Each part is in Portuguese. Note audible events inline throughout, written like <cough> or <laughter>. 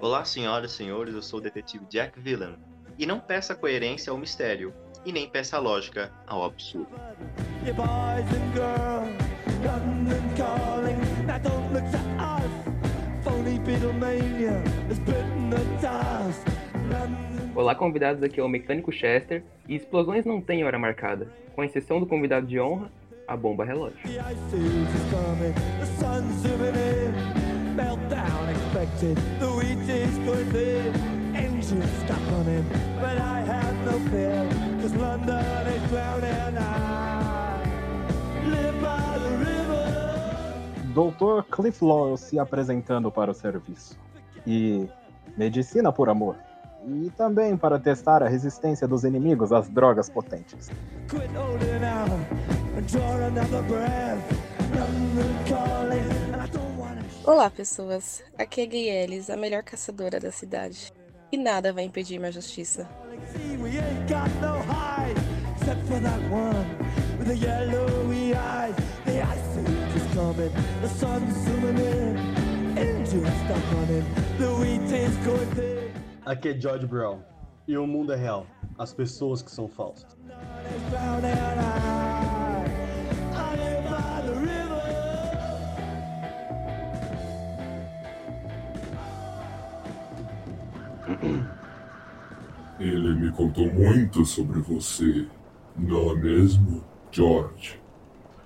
Olá, senhoras e senhores, eu sou o detetive Jack Villan. E não peça coerência ao mistério, e nem peça lógica ao absurdo. Olá, convidados, aqui é o Mecânico Chester e explosões não têm hora marcada, com exceção do convidado de honra, a bomba relógio. Doutor Cliff Lowell se apresentando para o serviço. E medicina por amor. E também para testar a resistência dos inimigos às drogas potentes. Olá, pessoas. Aqui é Gay Ellis, a melhor caçadora da cidade. E nada vai impedir minha justiça. Aqui é George Brown. E o mundo é real. As pessoas que são falsas. Ele me contou muito sobre você, não é mesmo, George?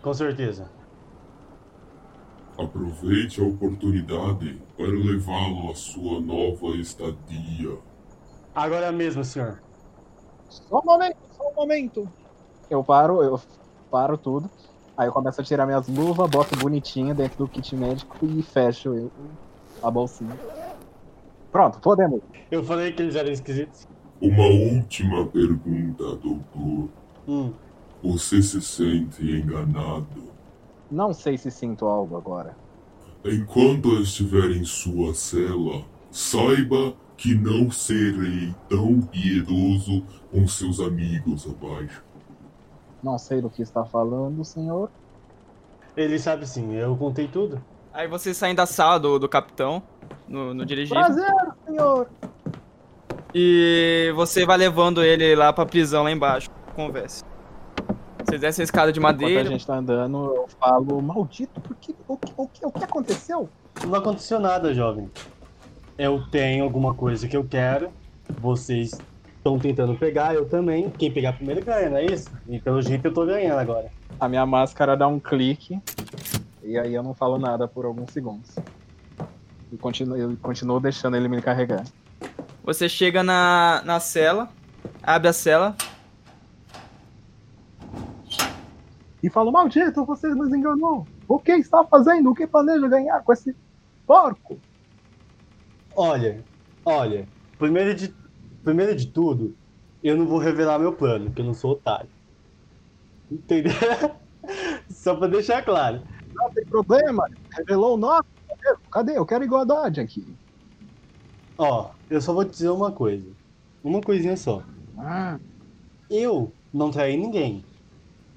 Com certeza. Aproveite a oportunidade para levá-lo à sua nova estadia. Agora mesmo, senhor. Só um momento, só um momento. Eu paro, eu paro tudo. Aí eu começo a tirar minhas luvas, boto bonitinho dentro do kit médico e fecho eu, a bolsinha. Pronto, podemos. Eu falei que eles eram esquisitos. Uma última pergunta, doutor. Hum. Você se sente enganado? Não sei se sinto algo agora. Enquanto eu estiver em sua cela, saiba que não serei tão piedoso com seus amigos abaixo. Não sei do que está falando, senhor. Ele sabe sim, eu contei tudo. Aí vocês saem da sala do, do capitão, no, no dirigível. Prazer, senhor. E você vai levando ele lá pra prisão lá embaixo. Converse. Vocês descem a escada de Enquanto madeira. a gente tá andando, eu falo, maldito, por que, o, que, o, que, o que aconteceu? Não aconteceu nada, jovem. Eu tenho alguma coisa que eu quero. Vocês estão tentando pegar, eu também. Quem pegar primeiro ganha, não é isso? E pelo jeito eu tô ganhando agora. A minha máscara dá um clique, e aí eu não falo nada por alguns segundos. E continuo, eu continuo deixando ele me carregar. Você chega na, na cela, abre a cela. E falo, maldito, você nos enganou. O que está fazendo? O que planeja ganhar com esse porco? Olha, olha, primeiro de, primeiro de tudo, eu não vou revelar meu plano, porque eu não sou otário. Entendeu? <laughs> Só pra deixar claro. Não tem problema, revelou o nosso. Cadê? Eu quero igualdade aqui. Ó, eu só vou te dizer uma coisa. Uma coisinha só. Ah, Eu não traí ninguém.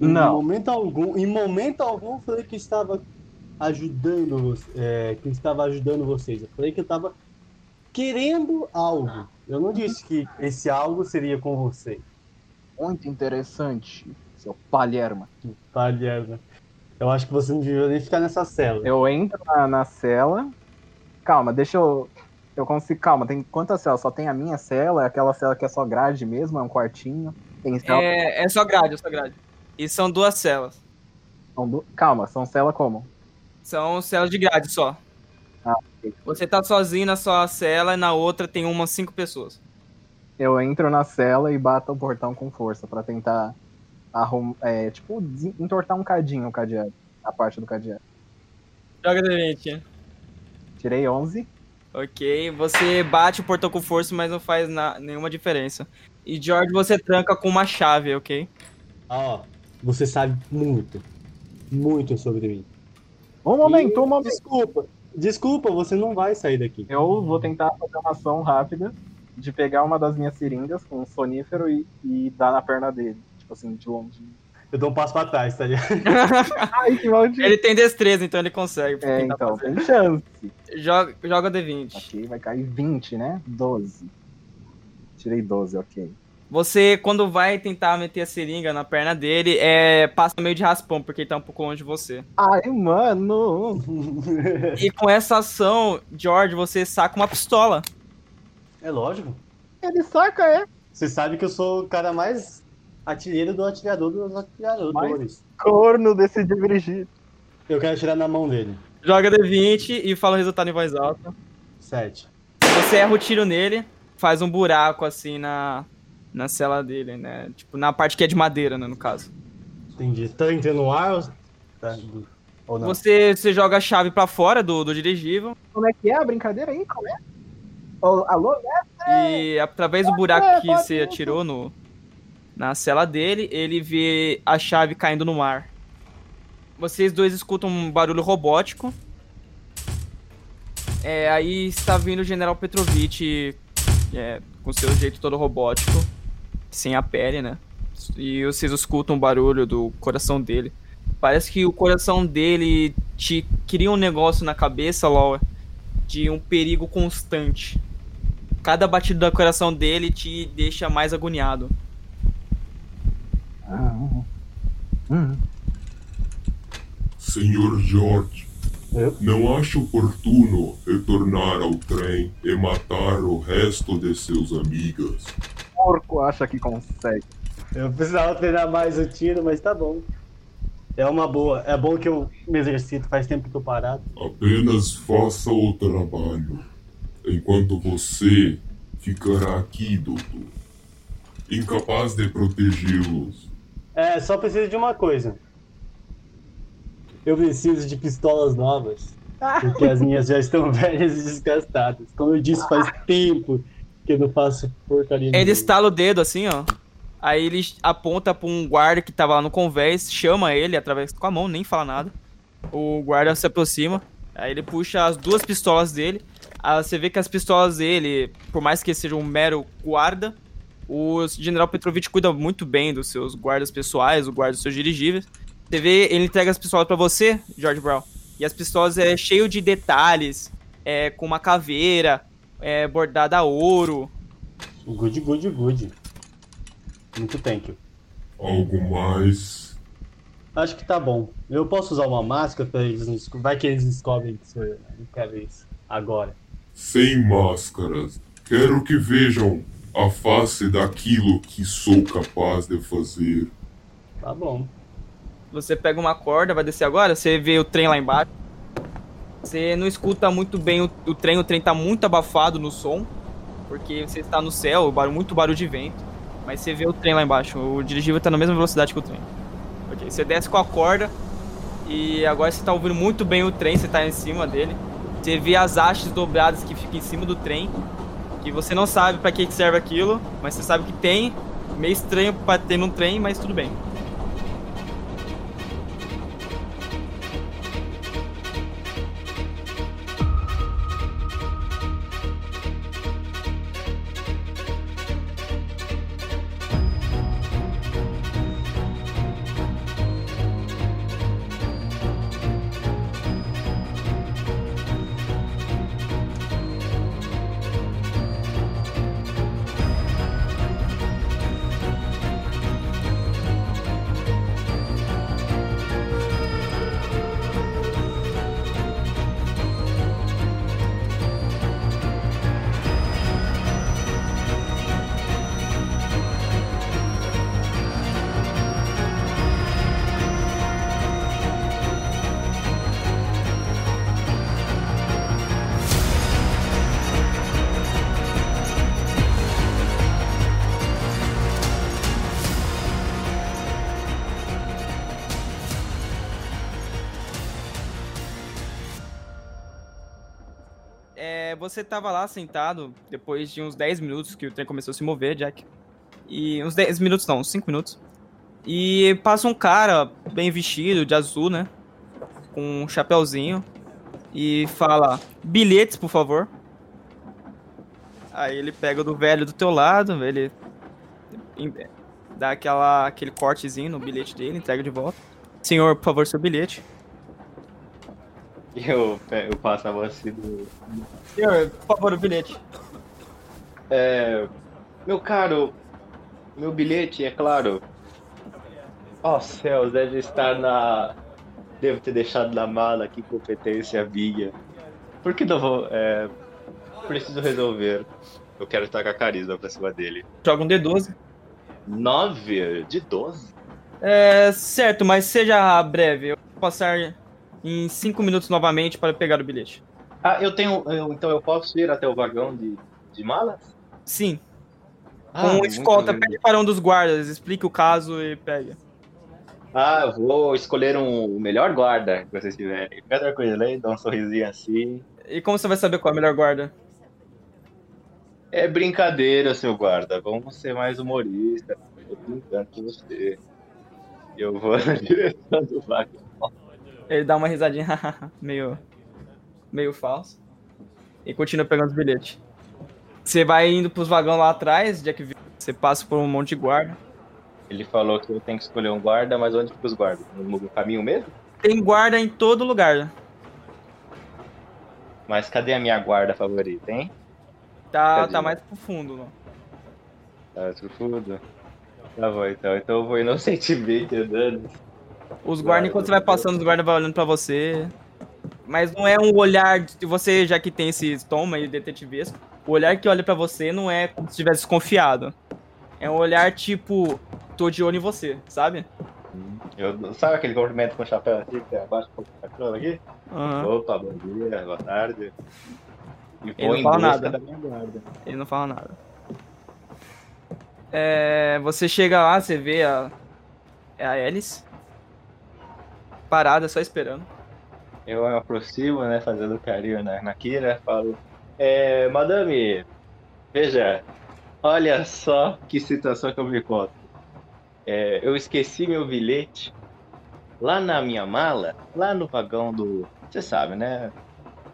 Em Não. momento algum, em momento algum eu falei que estava ajudando você, é, que eu estava ajudando vocês. Eu falei que eu estava querendo algo. Eu não disse que esse algo seria com você. muito interessante, seu palherma. Palherma. Eu acho que você não devia nem ficar nessa cela. Eu entro na, na cela. Calma, deixa eu. Eu consigo. Calma, tem quantas celas? Só tem a minha cela, é aquela cela que é só grade mesmo, é um quartinho. Tem cela. É, é só grade, é só grade. E são duas celas. são du- Calma, são cela como? São celas de grade só. Ah, ok. Você tá sozinho na sua cela e na outra tem umas cinco pessoas. Eu entro na cela e bato o portão com força pra tentar arrumar. É, tipo, entortar um cadinho o cadeado. A parte do cadeado. Joga de 20. Tirei 11. Ok, você bate o portão com força, mas não faz na- nenhuma diferença. E George, você tranca com uma chave, ok? Ó, você sabe muito, muito sobre mim. Um momento, E- um momento. Desculpa, desculpa, você não vai sair daqui. Eu vou tentar fazer uma ação rápida de pegar uma das minhas seringas com um sonífero e, e dar na perna dele. Tipo assim, de longe. Eu dou um passo pra trás, tá ligado? <laughs> Ai, que maldito. Ele tem destreza, então ele consegue. É, então, fazer. tem chance. Joga, joga D20. Ok, vai cair 20, né? 12. Tirei 12, ok. Você, quando vai tentar meter a seringa na perna dele, é, passa meio de raspão, porque ele tá um pouco longe de você. Ai, mano. E com essa ação, George, você saca uma pistola. É lógico. Ele saca, é. Você sabe que eu sou o cara mais atireiro do atirador dos atiradores. Corno decidiu dirigir. Eu quero atirar na mão dele. Joga D20 e fala o resultado em voz alta. Sete. Você erra o tiro nele, faz um buraco assim na, na cela dele, né? Tipo, na parte que é de madeira, né, no caso. Entendi. Tá entrando no ar ou... Tá, ou não? Você, você joga a chave pra fora do, do dirigível Como é que é a brincadeira aí? Como é? Ô, alô, né? e através do buraco que você atirou no, na cela dele, ele vê a chave caindo no mar. Vocês dois escutam um barulho robótico. É, aí está vindo o General Petrovic é, com seu jeito todo robótico, sem a pele, né? E vocês escutam o barulho do coração dele. Parece que o coração dele te cria um negócio na cabeça, LOL, de um perigo constante. Cada batida do coração dele te deixa mais agoniado. Ah, hum, hum. Senhor George, Eu? não acha oportuno retornar ao trem e matar o resto de seus amigas? Porco acha que consegue. Eu precisava treinar mais o tiro, mas tá bom. É uma boa. É bom que eu me exercito, faz tempo que tô parado. Apenas faça o trabalho, enquanto você ficará aqui, doutor. Incapaz de protegê-los. É, só preciso de uma coisa. Eu preciso de pistolas novas. Porque as minhas já estão <laughs> velhas e desgastadas. Como eu disse, faz <laughs> tempo que não faço porcaria Ele nenhuma. estala o dedo assim, ó. Aí ele aponta pra um guarda que tava lá no convés, chama ele através com a mão, nem fala nada. O guarda se aproxima, aí ele puxa as duas pistolas dele. Aí você vê que as pistolas dele, por mais que seja um mero guarda, o General Petrovic cuida muito bem dos seus guardas pessoais, o guarda dos seus dirigíveis. Você vê, ele entrega as pistolas pra você, George Brown. E as pistolas é cheio de detalhes, é com uma caveira, é bordada a ouro, Good, good, good. Muito thank you. Algo mais? Acho que tá bom. Eu posso usar uma máscara pra eles não desco- Vai que eles descobrem que sou eu. né? Não quero isso. Agora. Sem máscaras. Quero que vejam a face daquilo que sou capaz de fazer. Tá bom. Você pega uma corda, vai descer agora, você vê o trem lá embaixo. Você não escuta muito bem o, o trem, o trem tá muito abafado no som, porque você está no céu, muito barulho de vento. Mas você vê o trem lá embaixo, o dirigível tá na mesma velocidade que o trem. Ok, você desce com a corda e agora você tá ouvindo muito bem o trem, você tá em cima dele. Você vê as hastes dobradas que ficam em cima do trem, que você não sabe pra que serve aquilo, mas você sabe que tem. Meio estranho pra ter num trem, mas tudo bem. Você tava lá sentado depois de uns 10 minutos que o trem começou a se mover, Jack. E uns 10 minutos não, uns 5 minutos. E passa um cara bem vestido, de azul, né? Com um chapéuzinho. E fala: bilhetes, por favor. Aí ele pega do velho do teu lado, ele. dá aquela, aquele cortezinho no bilhete dele, entrega de volta. Senhor, por favor, seu bilhete. <laughs> Eu, eu passo a mão assim do. Senhor, por favor, o bilhete. É, meu caro, meu bilhete, é claro. Ó céus, deve estar na. Devo ter deixado na mala, que competência minha. Por que não vou. É, preciso resolver. Eu quero estar com a carisma pra cima dele. Joga um D12. 9 de 12? É, certo, mas seja breve. Eu vou passar em 5 minutos novamente para pegar o bilhete. Ah, eu tenho. eu- então eu posso ir até o vagão de, de malas? Sim, Ah, com escolta, pede para um dos guardas, explique o caso e pega. Ah, eu vou escolher um, o melhor guarda que vocês tiverem. Fica tranquilo, hein? Dá um sorrisinho assim. E como você vai saber qual é a melhor guarda? É brincadeira, seu guarda. Vamos ser mais humorista. Eu tô brincando com você. Eu vou na <laughs> direção do vagão. Ele dá uma risadinha <laughs> meio, meio falso e continua pegando os bilhetes. Você vai indo pros vagões lá atrás, Jack Villa. Você passa por um monte de guarda. Ele falou que eu tenho que escolher um guarda, mas onde fica os guardas? No caminho mesmo? Tem guarda em todo lugar. Mas cadê a minha guarda favorita, hein? Tá, Cadê? tá mais pro fundo, não. Tá surfudo? Tá bom, então. Então eu vou inocentemente <laughs> andando. Os guardas, Guarda, enquanto você vai passando, os guardas vão olhando pra você. Mas não é um olhar de você, já que tem esse estômago aí detetivesco. O olhar que olha pra você não é como se estivesse desconfiado. É um olhar tipo, tô de olho em você, sabe? Eu, sabe aquele cumprimento com o chapéu assim, que é abaixo da coroa aqui? Aham. Opa, bom dia, boa tarde. E Ele não fala nada. Ele não fala nada. É, você chega lá, você vê a, é a Alice. Parada, só esperando. Eu me aproximo, né, fazendo carinho na, na Kira, falo, é, madame, veja, olha só que situação que eu me encontro. É, eu esqueci meu bilhete lá na minha mala, lá no vagão do, você sabe, né,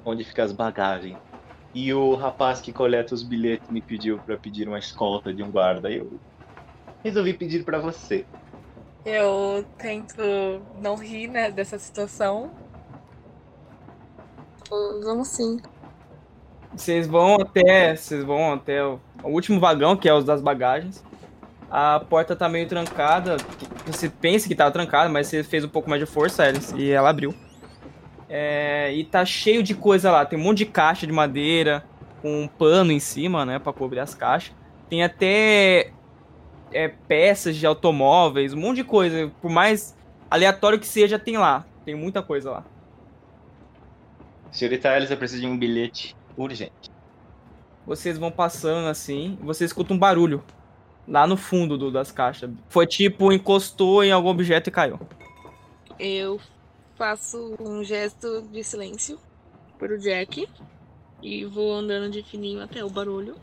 onde ficam as bagagens. E o rapaz que coleta os bilhetes me pediu para pedir uma escolta de um guarda. Eu resolvi pedir para você. Eu tento não rir, né, dessa situação. Vamos sim. Vocês vão até. Vocês vão até o, o último vagão, que é os das bagagens. A porta tá meio trancada. Você pensa que tava trancada, mas você fez um pouco mais de força, Alice, e ela abriu. É, e tá cheio de coisa lá. Tem um monte de caixa de madeira, com um pano em cima, né, pra cobrir as caixas. Tem até é, peças de automóveis, um monte de coisa. Por mais aleatório que seja, tem lá. Tem muita coisa lá. Senhorita Alice, eu preciso de um bilhete urgente. Vocês vão passando assim, você escuta um barulho lá no fundo do- das caixas. Foi tipo, encostou em algum objeto e caiu. Eu faço um gesto de silêncio pro Jack e vou andando de fininho até o barulho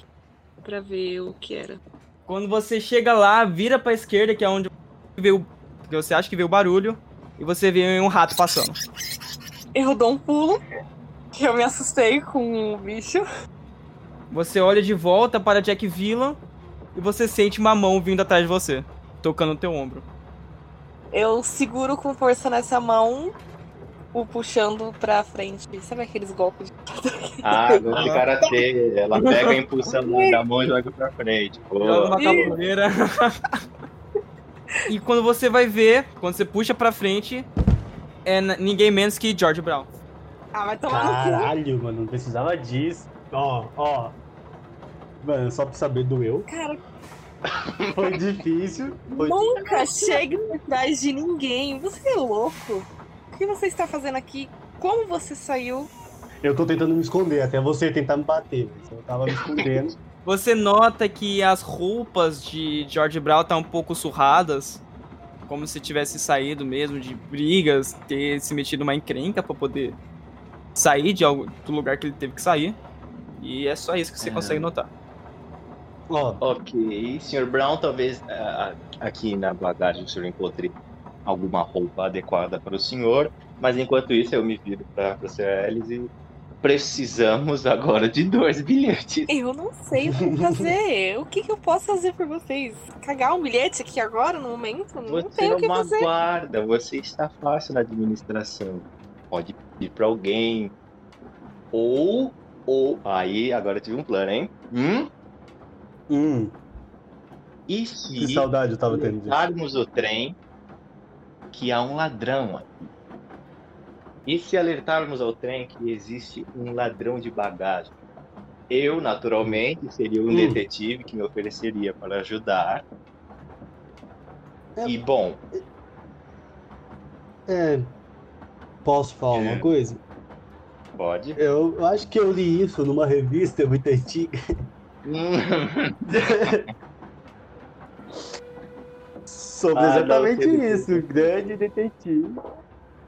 pra ver o que era. Quando você chega lá, vira pra esquerda, que é onde veio, que você acha que veio o barulho, e você vê um rato passando. Eu dou um pulo, que eu me assustei com o bicho. Você olha de volta para Jack Villan e você sente uma mão vindo atrás de você, tocando no teu ombro. Eu seguro com força nessa mão, o puxando pra frente. Sabe aqueles golpes? de- Ah, <laughs> gol de karatê. Ela pega a impulsão <laughs> da mão e joga pra frente. Joga uma e quando você vai ver, quando você puxa pra frente, é ninguém menos que George Brown. Ah, vai tomar no cu. Caralho, mano, não precisava disso. Ó, ó. Mano, só pra saber, doeu. Cara, Foi difícil. Foi nunca chegue por trás de ninguém. Você é louco? O que você está fazendo aqui? Como você saiu? Eu tô tentando me esconder, até você tentar me bater. Mas eu tava me escondendo. <laughs> Você nota que as roupas de George Brown estão um pouco surradas, como se tivesse saído mesmo de brigas, ter se metido numa encrenca pra poder sair de algo, do lugar que ele teve que sair. E é só isso que você É. consegue notar. Ó, Ok, Sr. Brown, talvez ah, aqui na bagagem o senhor encontre alguma roupa adequada para o senhor, mas enquanto isso eu me viro para a Sr. Alice e Precisamos agora de dois bilhetes. Eu não sei o que fazer. <laughs> o que, que eu posso fazer por vocês? Cagar um bilhete aqui agora, no momento? Não Você tenho é o que uma fazer. guarda, você está fácil na administração. Pode pedir pra alguém. Ou, ou. Aí, agora eu tive um plano, hein? Hum? Hum, E que se saudade eu tava tendo disso. o trem que há um ladrão aqui? E se alertarmos ao trem que existe um ladrão de bagagem? Eu, naturalmente, seria um Hum. detetive que me ofereceria para ajudar. É. E, bom, É, posso falar É. uma coisa? pode. Eu, eu acho que eu li isso numa revista muito antiga. <laughs> Sobre Ah, não, exatamente que isso, grande detetive.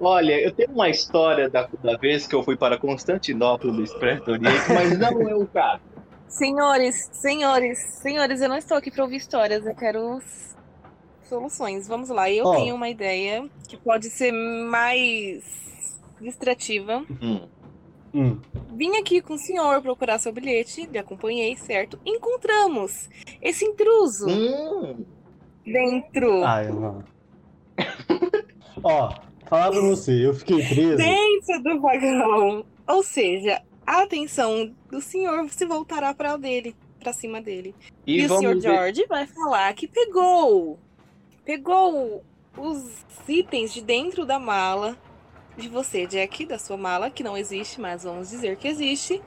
Olha, eu tenho uma história da, da vez que eu fui para Constantinopla do Expresso Oriente, mas não é o caso. Senhores, senhores, senhores, eu não estou aqui para ouvir histórias, eu quero soluções. Vamos lá, eu Ó. tenho uma ideia que pode ser mais distrativa. Hum. Hum, Vim aqui com o senhor procurar seu bilhete, lhe acompanhei, certo? Encontramos esse intruso Hum. Dentro. ai, não. Ó, falar pra você, eu fiquei preso. dentro do vagão. Ou seja, a atenção do senhor se voltará para dele, para cima dele. E, E, o senhor ver- George vai falar que pegou, pegou os itens de dentro da mala de você, Jack, da sua mala, que não existe, mas vamos dizer que existe.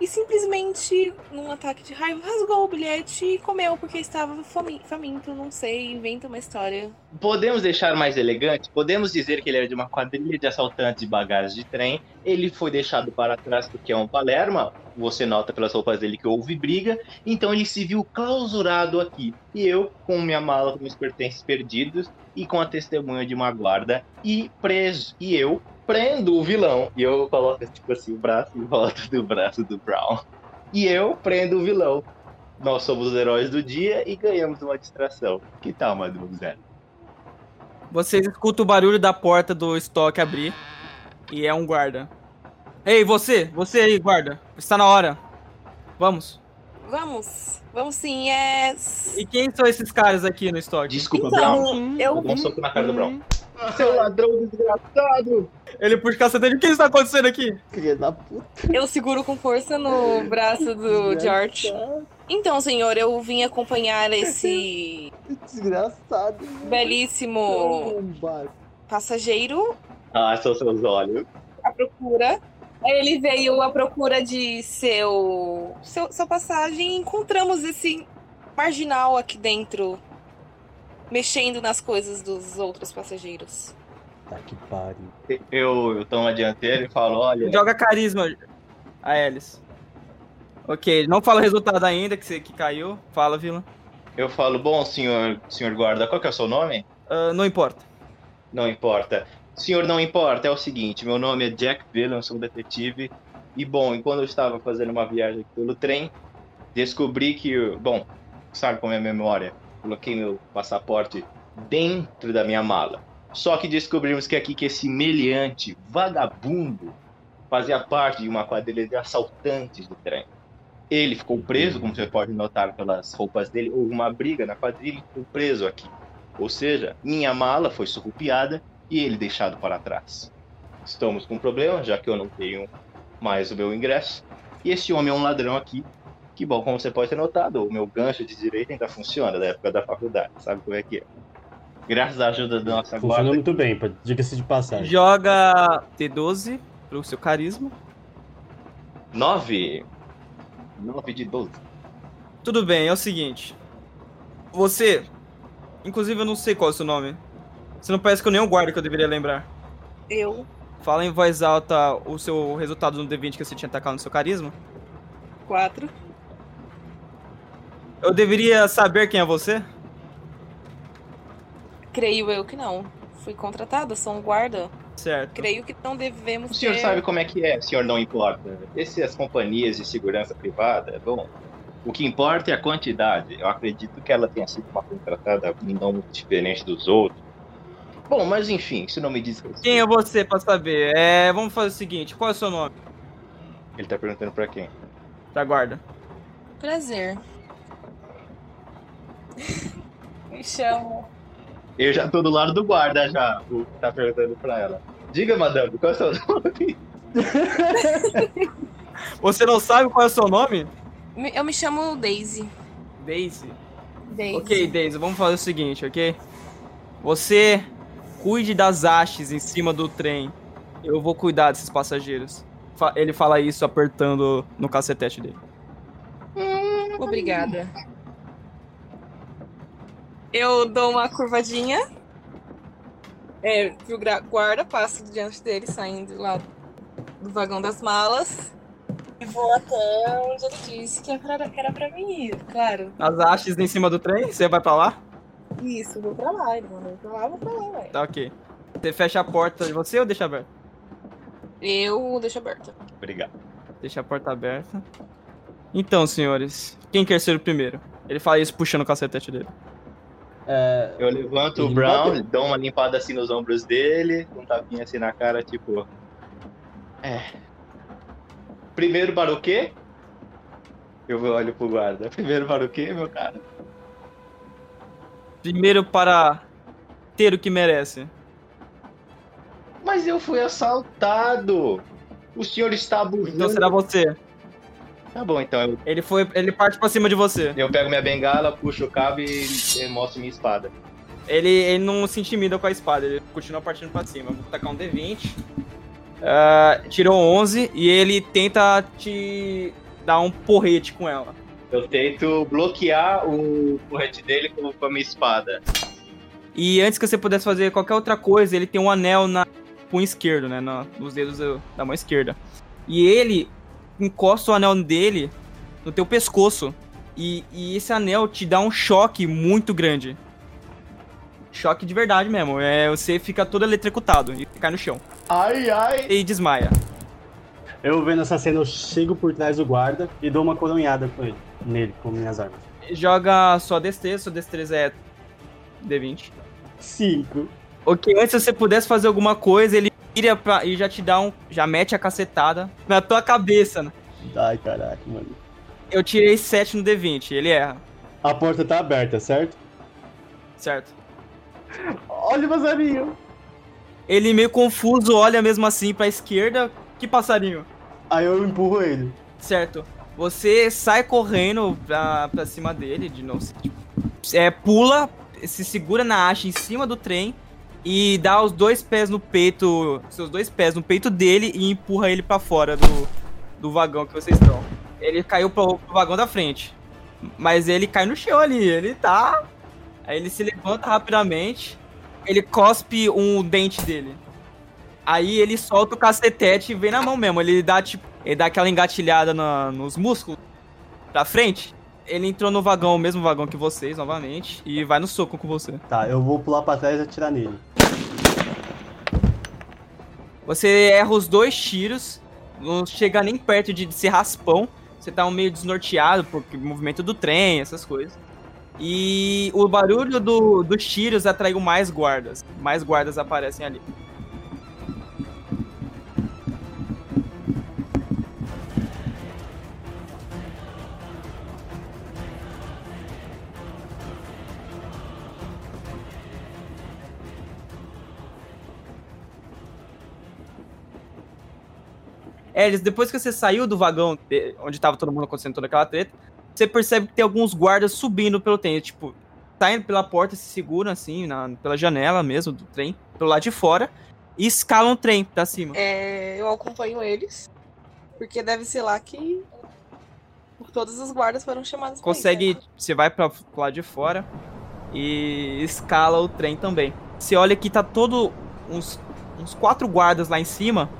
E simplesmente, num ataque de raiva, rasgou o bilhete e comeu porque estava fami- faminto, não sei, inventa uma história. Podemos deixar mais elegante? Podemos dizer que ele era de uma quadrilha de assaltantes de bagagens de trem. Ele foi deixado para trás porque é um Palerma. Você nota pelas roupas dele que houve briga. Então ele se viu clausurado aqui. E eu, com minha mala com meus pertences perdidos e com a testemunha de uma guarda e preso. E eu prendo o vilão. E eu coloco tipo assim o braço em volta do braço do Brown. E eu prendo o vilão. Nós somos os heróis do dia e ganhamos uma distração. Que tal, mademoiselle? Vocês escutam o barulho da porta do estoque abrir. E é um guarda. Ei, você! Você aí, guarda. Está na hora. Vamos. Vamos, vamos sim, é. E quem são esses caras aqui no estoque? Desculpa, Brown. Então, eu Vou um soco na cara do Brown. Seu ladrão desgraçado! Ele puxa o cacete. O que está acontecendo aqui? Filha da puta. Eu seguro com força no braço do George. Então, senhor, eu vim acompanhar esse Desgraçado. belíssimo passageiro Ah, são seus olhos. à procura. Ele veio à procura de seu, seu sua passagem e encontramos esse marginal aqui dentro, mexendo nas coisas dos outros passageiros. Tá que pariu. Eu, eu tomo a dianteira e falo, olha, Joga carisma a Alice. Ok, não fala o resultado ainda que, você, que caiu. Fala, Vila. eu falo, bom, senhor, senhor guarda, qual que é o seu nome? Ah, não importa. Não importa. Senhor, não importa, é o seguinte, meu nome é Jack Villan, sou um detetive. E bom, enquanto eu estava fazendo uma viagem pelo trem, descobri que, bom, sabe como é a memória? Coloquei meu passaporte dentro da minha mala. Só que descobrimos que aqui que esse meliante, vagabundo, fazia parte de uma quadrilha de assaltantes do trem. Ele ficou preso, como você pode notar pelas roupas dele, houve uma briga na quadrilha e ficou preso aqui. Ou seja, minha mala foi surrupiada e ele deixado para trás. Estamos com um problema, já que eu não tenho mais o meu ingresso. E esse homem é um ladrão aqui. Que bom, como você pode ter notado, o meu gancho de direito ainda funciona da época da faculdade. Sabe como é que é? Graças à ajuda da nossa Funciona guarda. muito bem, diga-se de passagem. Joga T12 pro seu carisma. 9. 9 de 12. Tudo bem, é o seguinte. Você. Inclusive, eu não sei qual é o seu nome. Você não parece com nenhum guarda que eu deveria lembrar. Eu, Fala em voz alta o seu resultado no D20 que você tinha atacado no seu carisma. quatro. Eu deveria saber quem é você? Creio eu que não. Fui contratada, sou um guarda. Certo. Creio que não devemos O senhor ter... sabe como é que é, senhor não importa. Essas companhias de segurança privada, bom, o que importa é a quantidade. Eu acredito que ela tenha sido uma contratada não muito diferente dos outros. Bom, mas enfim, isso não me diz. Quem é você pra saber? É, vamos fazer o seguinte, qual é o seu nome? Ele tá perguntando pra quem? Pra guarda. Prazer. <laughs> Me chamo. Eu já tô do lado do guarda já, o que tá perguntando pra ela. Diga, madame, qual é o seu nome? <laughs> Você não sabe qual é o seu nome? Me- Eu me chamo Daisy. Daisy. Daisy. Ok, Daisy, vamos fazer o seguinte, ok? Você cuide das hastes em cima do trem. Eu vou cuidar desses passageiros. Fa- Ele fala isso apertando no cacetete dele. Obrigada. Eu dou uma curvadinha. É, pro guarda, passo diante dele, saindo lá do vagão das malas. E vou até onde ele disse que era, que era pra mim ir, claro. As hastes em cima do trem, você vai pra lá? Isso, vou pra lá. Ele mandou eu pra lá, vou pra lá, ué. Tá ok. Você fecha a porta de você ou deixa aberta? Eu deixo aberta. Obrigado. Deixa a porta aberta. Então, senhores, quem quer ser o primeiro? Ele fala isso puxando o cacetete dele. É, Eu levanto o Brown, bateu. dou uma limpada assim nos ombros dele, um tapinha assim na cara, tipo. É. Primeiro para o quê? Eu olho pro guarda. Primeiro para o quê, meu cara? Primeiro para ter o que merece. Mas eu fui assaltado! O senhor está abusando. Então será você. Tá bom, então eu, Ele foi, ele parte pra cima de você. eu pego minha bengala, puxo o cabo e, e mostro minha espada. Ele, ele não se intimida com a espada, ele continua partindo pra cima. Vou tacar um D20. Ah, tirou 11 e ele tenta te dar um porrete com ela. Eu tento bloquear o porrete dele com, com a minha espada. E antes que você pudesse fazer qualquer outra coisa, ele tem um anel na punho esquerdo, né? na- nos dedos do- da mão esquerda. E ele encosta o anel dele no teu pescoço. E, e esse anel te dá um choque muito grande. Choque de verdade mesmo. É, você fica todo eletrocutado e cai no chão. Ai, ai! E desmaia. Eu vendo essa cena, eu chego por trás do guarda e dou uma coronhada com ele, nele, com minhas armas. Joga sua destreza, sua destreza é D20. Cinco. Ok, antes se você pudesse fazer alguma coisa, ele vira pra, e já te dá um. Já mete a cacetada na tua cabeça, né? Ai, caraca, mano. Eu tirei 7 no D20, ele erra, A porta tá aberta, certo? certo? Olha o passarinho. Ele meio confuso olha mesmo assim pra esquerda. Que passarinho? Aí eu empurro ele. Certo. Você sai correndo pra, pra cima dele, de novo. tipo, É, pula, se segura na haste em cima do trem e dá os dois pés no peito, seus dois pés no peito dele e empurra ele pra fora do, do vagão que vocês estão. Ele caiu pro, pro vagão da frente. Mas ele cai no chão ali, ele tá. Aí ele se levanta rapidamente, ele cospe um dente dele. Aí ele solta o cacetete e vem na mão mesmo. Ele dá tipo. Ele dá aquela engatilhada na- nos músculos pra frente. Ele entrou no vagão, o mesmo vagão que vocês, novamente, e vai no soco com você. Tá, eu vou pular pra trás e atirar nele. Você erra os dois tiros, não chega nem perto de ser raspão. Você tá meio desnorteado por movimento do trem, essas coisas. E o barulho do- dos tiros atraiu mais guardas. Mais guardas aparecem ali. É, eles, depois que você saiu do vagão de- onde tava todo mundo acontecendo toda aquela treta, você percebe que tem alguns guardas subindo pelo trem. Tipo, saindo pela porta, se seguram assim, na, pela janela mesmo do trem, pelo lado de fora, e escalam o trem pra cima. É, eu acompanho eles. Porque deve ser lá que todas as guardas foram chamadas pra Consegue, isso, né? você vai pra, pro lado de fora e escala o trem também. Você olha que tá todo uns, uns quatro guardas lá em cima,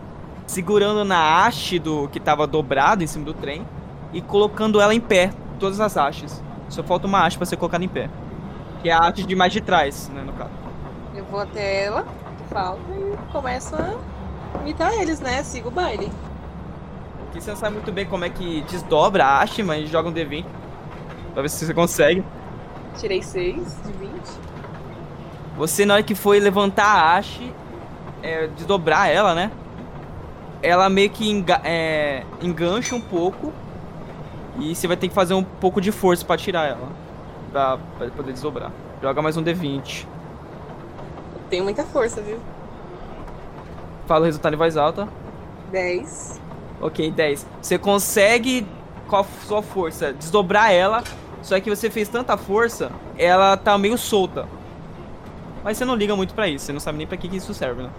segurando na haste do que tava dobrado em cima do trem e colocando ela em pé, todas as hastes. Só falta uma haste pra ser colocada em pé. Que é a haste de mais de trás, né, no caso. Eu vou até ela, falo e começo a imitar eles, né? Sigo o baile. Aqui você não sabe muito bem como é que desdobra a haste, mas joga um D20 pra ver se você consegue. Tirei 6 de 20. Você, na hora que foi levantar a haste, é, desdobrar ela, né? Ela meio que enga é, engancha um pouco. E você vai ter que fazer um pouco de força pra tirar ela. Pra, pra poder desdobrar. Joga mais um D20. Tenho muita força, viu? Fala o resultado em voz alta. 10. Ok, 10. Você consegue, com a sua força, desdobrar ela. Só que você fez tanta força, ela tá meio solta. Mas você não liga muito pra isso, você não sabe nem pra que, que isso serve, né?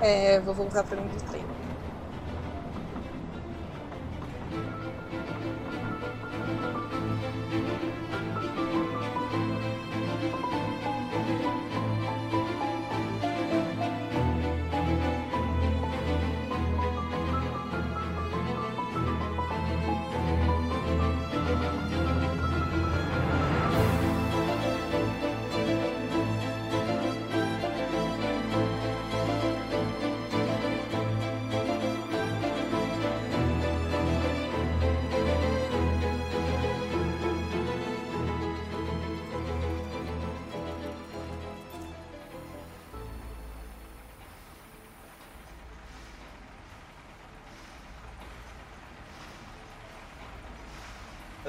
É, vou voltar pra mim do trem.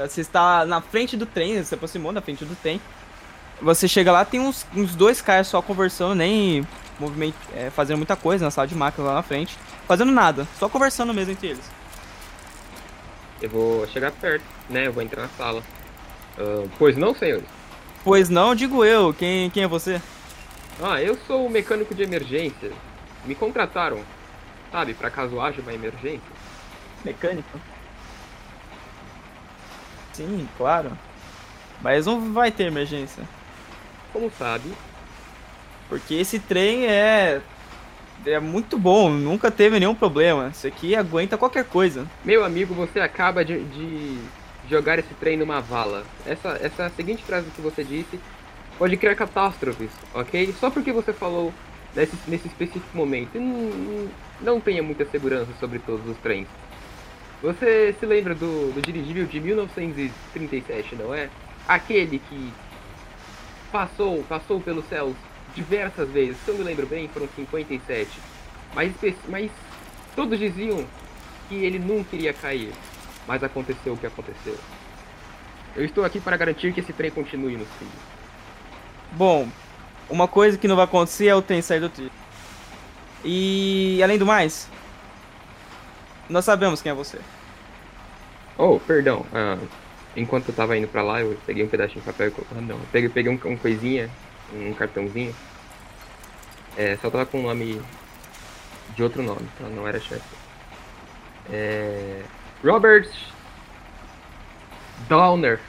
Você está na frente do trem, se aproximou da frente do trem. Você chega lá, tem uns, uns dois caras só conversando, nem movimento, é, fazendo muita coisa na sala de máquinas lá na frente. Fazendo nada, só conversando mesmo entre eles. Eu vou chegar perto, né? Eu vou entrar na sala. Ah, pois não, senhores? Pois não, digo eu. Quem, quem é você? Ah, eu sou o mecânico de emergência. Me contrataram, sabe, pra caso haja uma emergência. Mecânico? Sim, claro. Mas não vai ter emergência. Como sabe? Porque esse trem é. É muito bom, nunca teve nenhum problema. Isso aqui aguenta qualquer coisa. Meu amigo, você acaba de, de jogar esse trem numa vala. Essa, essa seguinte frase que você disse pode criar catástrofes, ok? Só porque você falou nesse, nesse específico momento. Não, não- não tenha muita segurança sobre todos os trens. Você se lembra do, do dirigível de 1937, não é? Aquele que passou, passou pelos céus diversas vezes. Se eu me lembro bem, foram 57. Mas, mas todos diziam que ele nunca iria cair. Mas aconteceu o que aconteceu. Eu estou aqui para garantir que esse trem continue no trilho. Bom, uma coisa que não vai acontecer é o trem sair do trilho. E além do mais, nós sabemos quem é você. Oh, perdão. ah, enquanto eu tava indo pra lá, eu peguei um pedacinho de papel e... co- Ah, não. Eu peguei, peguei um, um coisinha, um cartãozinho. É, só tava com o nome de outro nome, tá? Não era chefe. É... Robert Downer.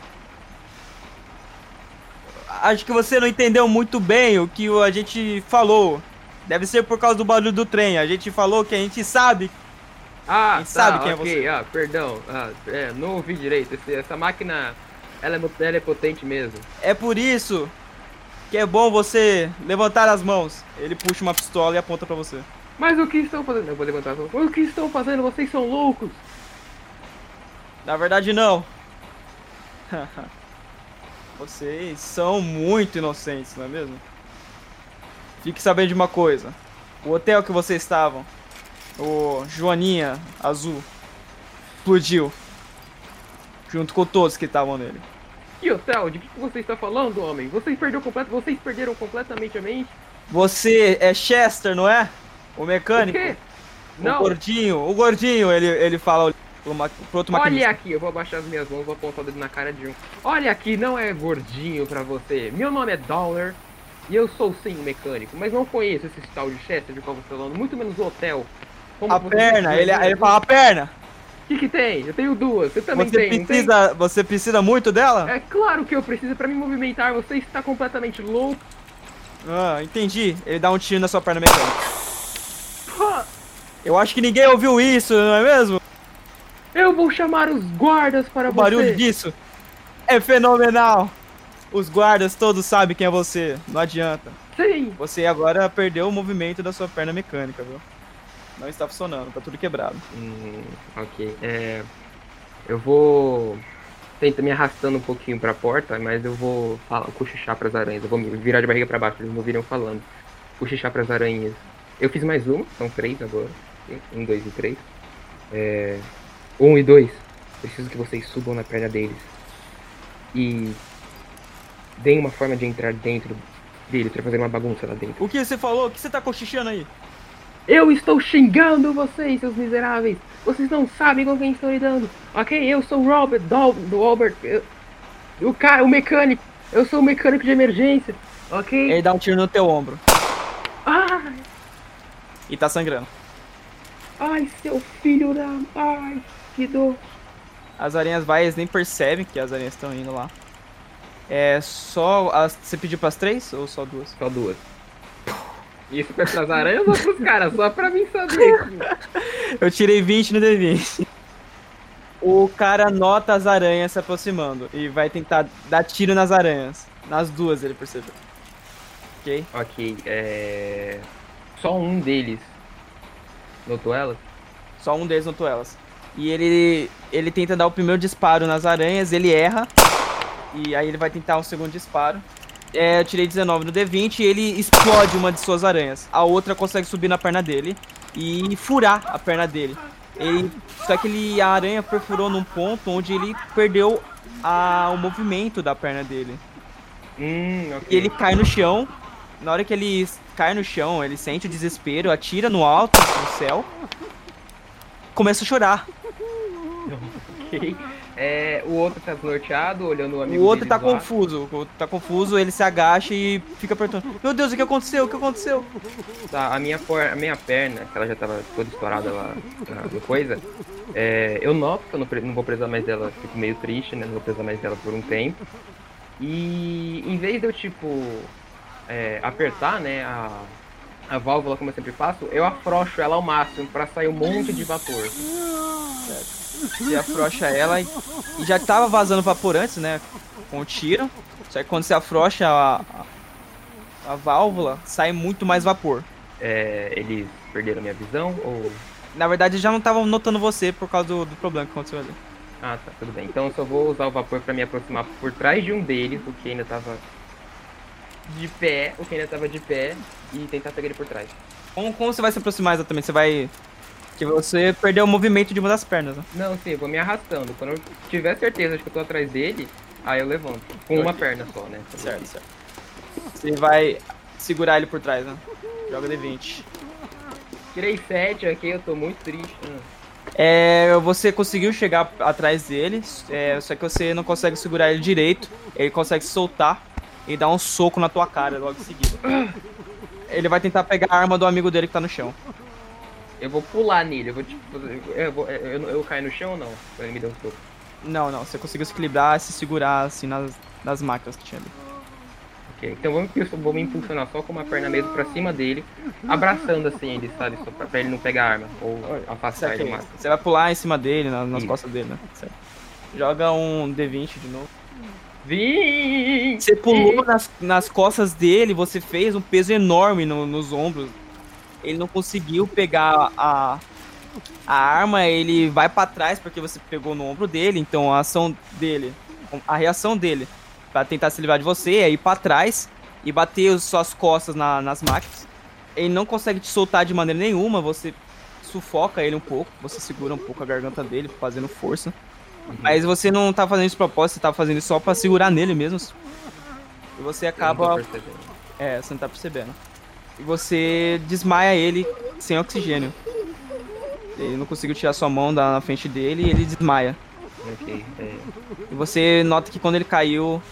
Acho que você não entendeu muito bem o que a gente falou. Deve ser por causa do barulho do trem. A gente falou que a gente sabe. Ah, tá, sabe quem é ok. você. Ah, perdão. Ah, é, não ouvi direito. Esse- essa máquina, ela é, ela é potente mesmo. É por isso que é bom você levantar as mãos. Ele puxa uma pistola e aponta pra você. Mas o que estão fazendo? Eu vou levantar as mãos. O que estão fazendo? Vocês são loucos. Na verdade, não. <laughs> Vocês são muito inocentes, não é mesmo? Fique sabendo de uma coisa. O hotel que vocês estavam, o Joaninha Azul, explodiu. Junto com todos que estavam nele. Que hotel? De que você está falando, homem? Vocês, perdeu complet... Vocês perderam completamente a mente? Você é Chester, não é? O mecânico? O quê? O Não. gordinho, o gordinho, ele, ele fala pro, ma- pro outro maquinista. Olha aqui, eu vou abaixar as minhas mãos, vou apontar o dedo na cara de um. Olha aqui, não é gordinho pra você. Meu nome é Dollar e eu sou sim um mecânico, mas não conheço esse tal de Chester de qual você está falando, muito menos o hotel. Como A perna, ele, ele fala a perna. O que, que tem? Eu tenho duas, você também Você tem, não tem? precisa, você precisa muito dela? É claro que eu preciso pra me movimentar, você está completamente louco. Ah, entendi. Ele dá um tiro na sua perna mecânica. Eu acho que ninguém ouviu isso, não é mesmo? Eu vou chamar os guardas para O barulho você. disso é fenomenal. Os guardas todos sabem quem é você. Não adianta. Sim, Você agora perdeu o movimento da sua perna mecânica, viu? Não está funcionando, tá tudo quebrado. Hum, ok. É, eu vou tentar me arrastando um pouquinho pra porta, mas eu vou falar, cochichar pras aranhas. Eu vou me virar de barriga pra baixo, eles me ouviram falando. Cochichar pras aranhas. Eu fiz mais uma, são três agora. Um, dois e três. É, um e dois. Preciso que vocês subam na perna deles. E deem uma forma de entrar dentro dele pra fazer uma bagunça lá dentro. O que você falou? O que você tá cochichando aí? Eu estou xingando vocês, seus miseráveis! Vocês não sabem com quem estou lidando, ok? Eu sou o Robert Dal do Albert. eu- o cara, o mecânico. Eu sou o mecânico de emergência, ok? Ele dá um tiro no teu ombro Ai, e tá sangrando. ai, seu filho da. Ai, que dor. As aranhas vai, eles nem percebem que as aranhas estão indo lá. É só. As... Você pediu pras três ou só duas? Só duas. Isso foi pras aranhas ou pros caras? Só pra mim saber. Eu tirei 20 no D20. O cara nota as aranhas se aproximando e vai tentar dar tiro nas aranhas. Nas duas ele percebeu. Ok? ok, é. Só um deles notou elas? Só um deles notou elas. E ele, ele tenta dar o primeiro disparo nas aranhas, ele erra. E aí ele vai tentar um segundo disparo. É, eu tirei 19 no D20 e ele explode uma de suas aranhas. A outra consegue subir na perna dele e furar a perna dele. Ele, só que ele, a aranha perfurou num ponto onde ele perdeu a, o movimento da perna dele. Hum, ok. E ele cai no chão. Na hora que ele cai no chão, ele sente o desespero, atira no alto, no céu. Começa a chorar. <laughs> Ok. É, o outro tá desnorteado, olhando o amigo O outro tá lá. confuso. O outro tá confuso, ele se agacha e fica perguntando: Meu Deus, o que aconteceu? O que aconteceu? Tá, a minha, por- a minha perna, que ela já tava toda estourada lá na coisa, é, eu noto que eu não, pre- não vou precisar mais dela, fico meio triste, né? Não vou precisar mais dela por um tempo. E em vez de eu, tipo, é, apertar, né, a, a válvula como eu sempre faço, eu afrouxo ela ao máximo pra sair um monte de vapor. Você afrouxa ela e, e já tava vazando vapor antes, né? Com o tiro. Só que quando você afrouxa a, a, a válvula, sai muito mais vapor. É, eles perderam minha visão ou. Na verdade, já não estavam notando você por causa do, do problema que aconteceu ali. Ah, tá, tudo bem. Então eu só vou usar o vapor pra me aproximar por trás de um deles, o que ainda tava de pé, o que ainda tava de pé, e tentar pegar ele por trás. Como, como você vai se aproximar exatamente? Você vai. Que você perdeu o movimento de uma das pernas, né? Não, sim, eu vou me arrastando. Quando eu tiver certeza de que eu tô atrás dele, aí eu levanto. Com uma perna só, né? Certo, certo. Você vai segurar ele por trás, né? Joga D20. Tirei 7 aqui, eu tô muito triste. Hum. É, você conseguiu chegar atrás dele, é, só que você não consegue segurar ele direito. Ele consegue soltar e dar um soco na tua cara logo em seguida. Ele vai tentar pegar a arma do amigo dele que tá no chão. Eu vou pular nele, eu vou tipo. Eu, vou, eu, eu caio no chão ou não? Ele me dar um soco. Não, não, você conseguiu se equilibrar e se segurar assim nas, nas máquinas que tinha ali. Ok, então vou me, impulso- vou me impulsionar só com uma perna mesmo pra cima dele, abraçando assim ele, sabe? Só pra, pra ele não pegar a arma. Ou afastar ele mais. Você vai pular em cima dele, na- nas Isso. costas dele, né? Certo. Joga um D20 de novo. Vim! Você pulou nas, nas costas dele, você fez um peso enorme no- nos ombros. Ele não conseguiu pegar a, a arma, ele vai pra trás porque você pegou no ombro dele, então a ação dele, a reação dele pra tentar se livrar de você é ir pra trás e bater as suas costas na- nas máquinas. Ele não consegue te soltar de maneira nenhuma, você sufoca ele um pouco, você segura um pouco a garganta dele, fazendo força. Mas você não tá fazendo isso de propósito, você tá fazendo isso só pra segurar nele mesmo. E você acaba. É, você não tá percebendo. E você desmaia ele sem oxigênio. Ele não conseguiu tirar sua mão da na frente dele e ele desmaia. Ok, é. E você nota que quando ele caiu,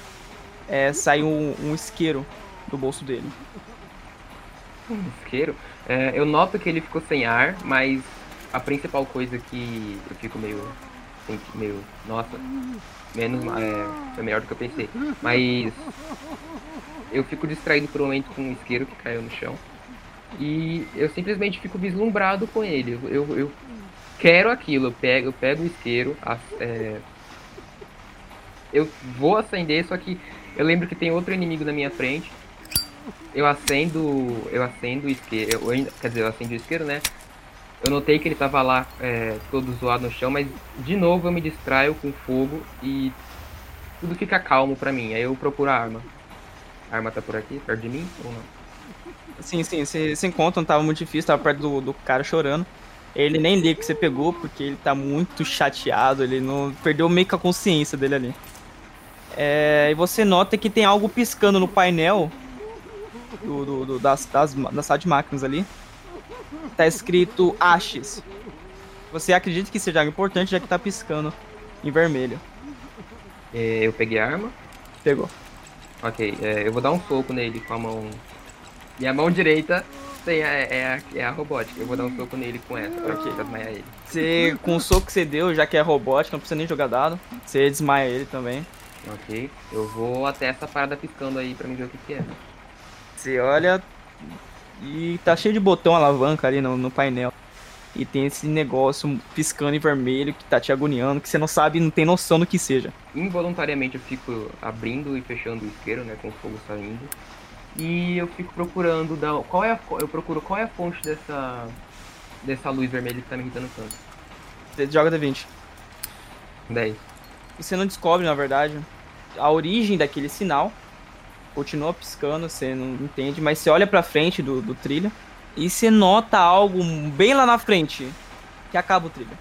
é, saiu um, um isqueiro do bolso dele. isqueiro. É, eu noto que ele ficou sem ar, mas a principal coisa que eu fico meio. meio. Nossa, menos. É, foi melhor do que eu pensei. Mas. Eu fico distraído por um momento com um isqueiro que caiu no chão. E eu simplesmente fico vislumbrado com ele. Eu, eu, quero aquilo. Eu pego, eu pego o isqueiro. é, eu vou acender, só que eu lembro que tem outro inimigo na minha frente. Eu acendo. Eu acendo o isqueiro. Eu, quer dizer, eu acendo o isqueiro, né? Eu notei que ele tava lá é, todo zoado no chão, mas de novo eu me distraio com fogo e tudo fica calmo pra mim. Aí eu procuro a arma. A arma tá por aqui, perto de mim ou não? Sim, sim, se encontra, não tava muito difícil, tava perto do, do cara chorando. Ele nem liga que você pegou, porque ele tá muito chateado, ele não perdeu meio que a consciência dele ali. É, e você nota que tem algo piscando no painel do, do, do, das, das, da sala de máquinas ali. Tá escrito Ashes. Você acredita que seja algo importante, já que tá piscando em vermelho. É, eu peguei a arma. Pegou. Ok, é, eu vou dar um soco nele com a mão. Minha mão direita tem a, é, a, é a robótica. Eu vou dar um soco nele com essa pra Ok. desmaiar ele. Você, com o soco que você deu, já que é robótica, não precisa nem jogar dado. Você desmaia ele também. Ok, eu vou até essa parada piscando aí pra mim ver o que, que é. Você olha e tá cheio de botão alavanca ali no, no painel. E tem esse negócio piscando em vermelho que tá te agoniando, que você não sabe, não tem noção do que seja. Involuntariamente eu fico abrindo e fechando o isqueiro, né, com o fogo saindo. E eu fico procurando da, qual é a, eu procuro qual é a fonte dessa dessa luz vermelha que tá me irritando tanto. Você joga D20. 10. E você não descobre, na verdade, a origem daquele sinal. Continua piscando, você não entende, mas você olha pra frente do, do trilho e você nota algo bem lá na frente que acaba o trilho.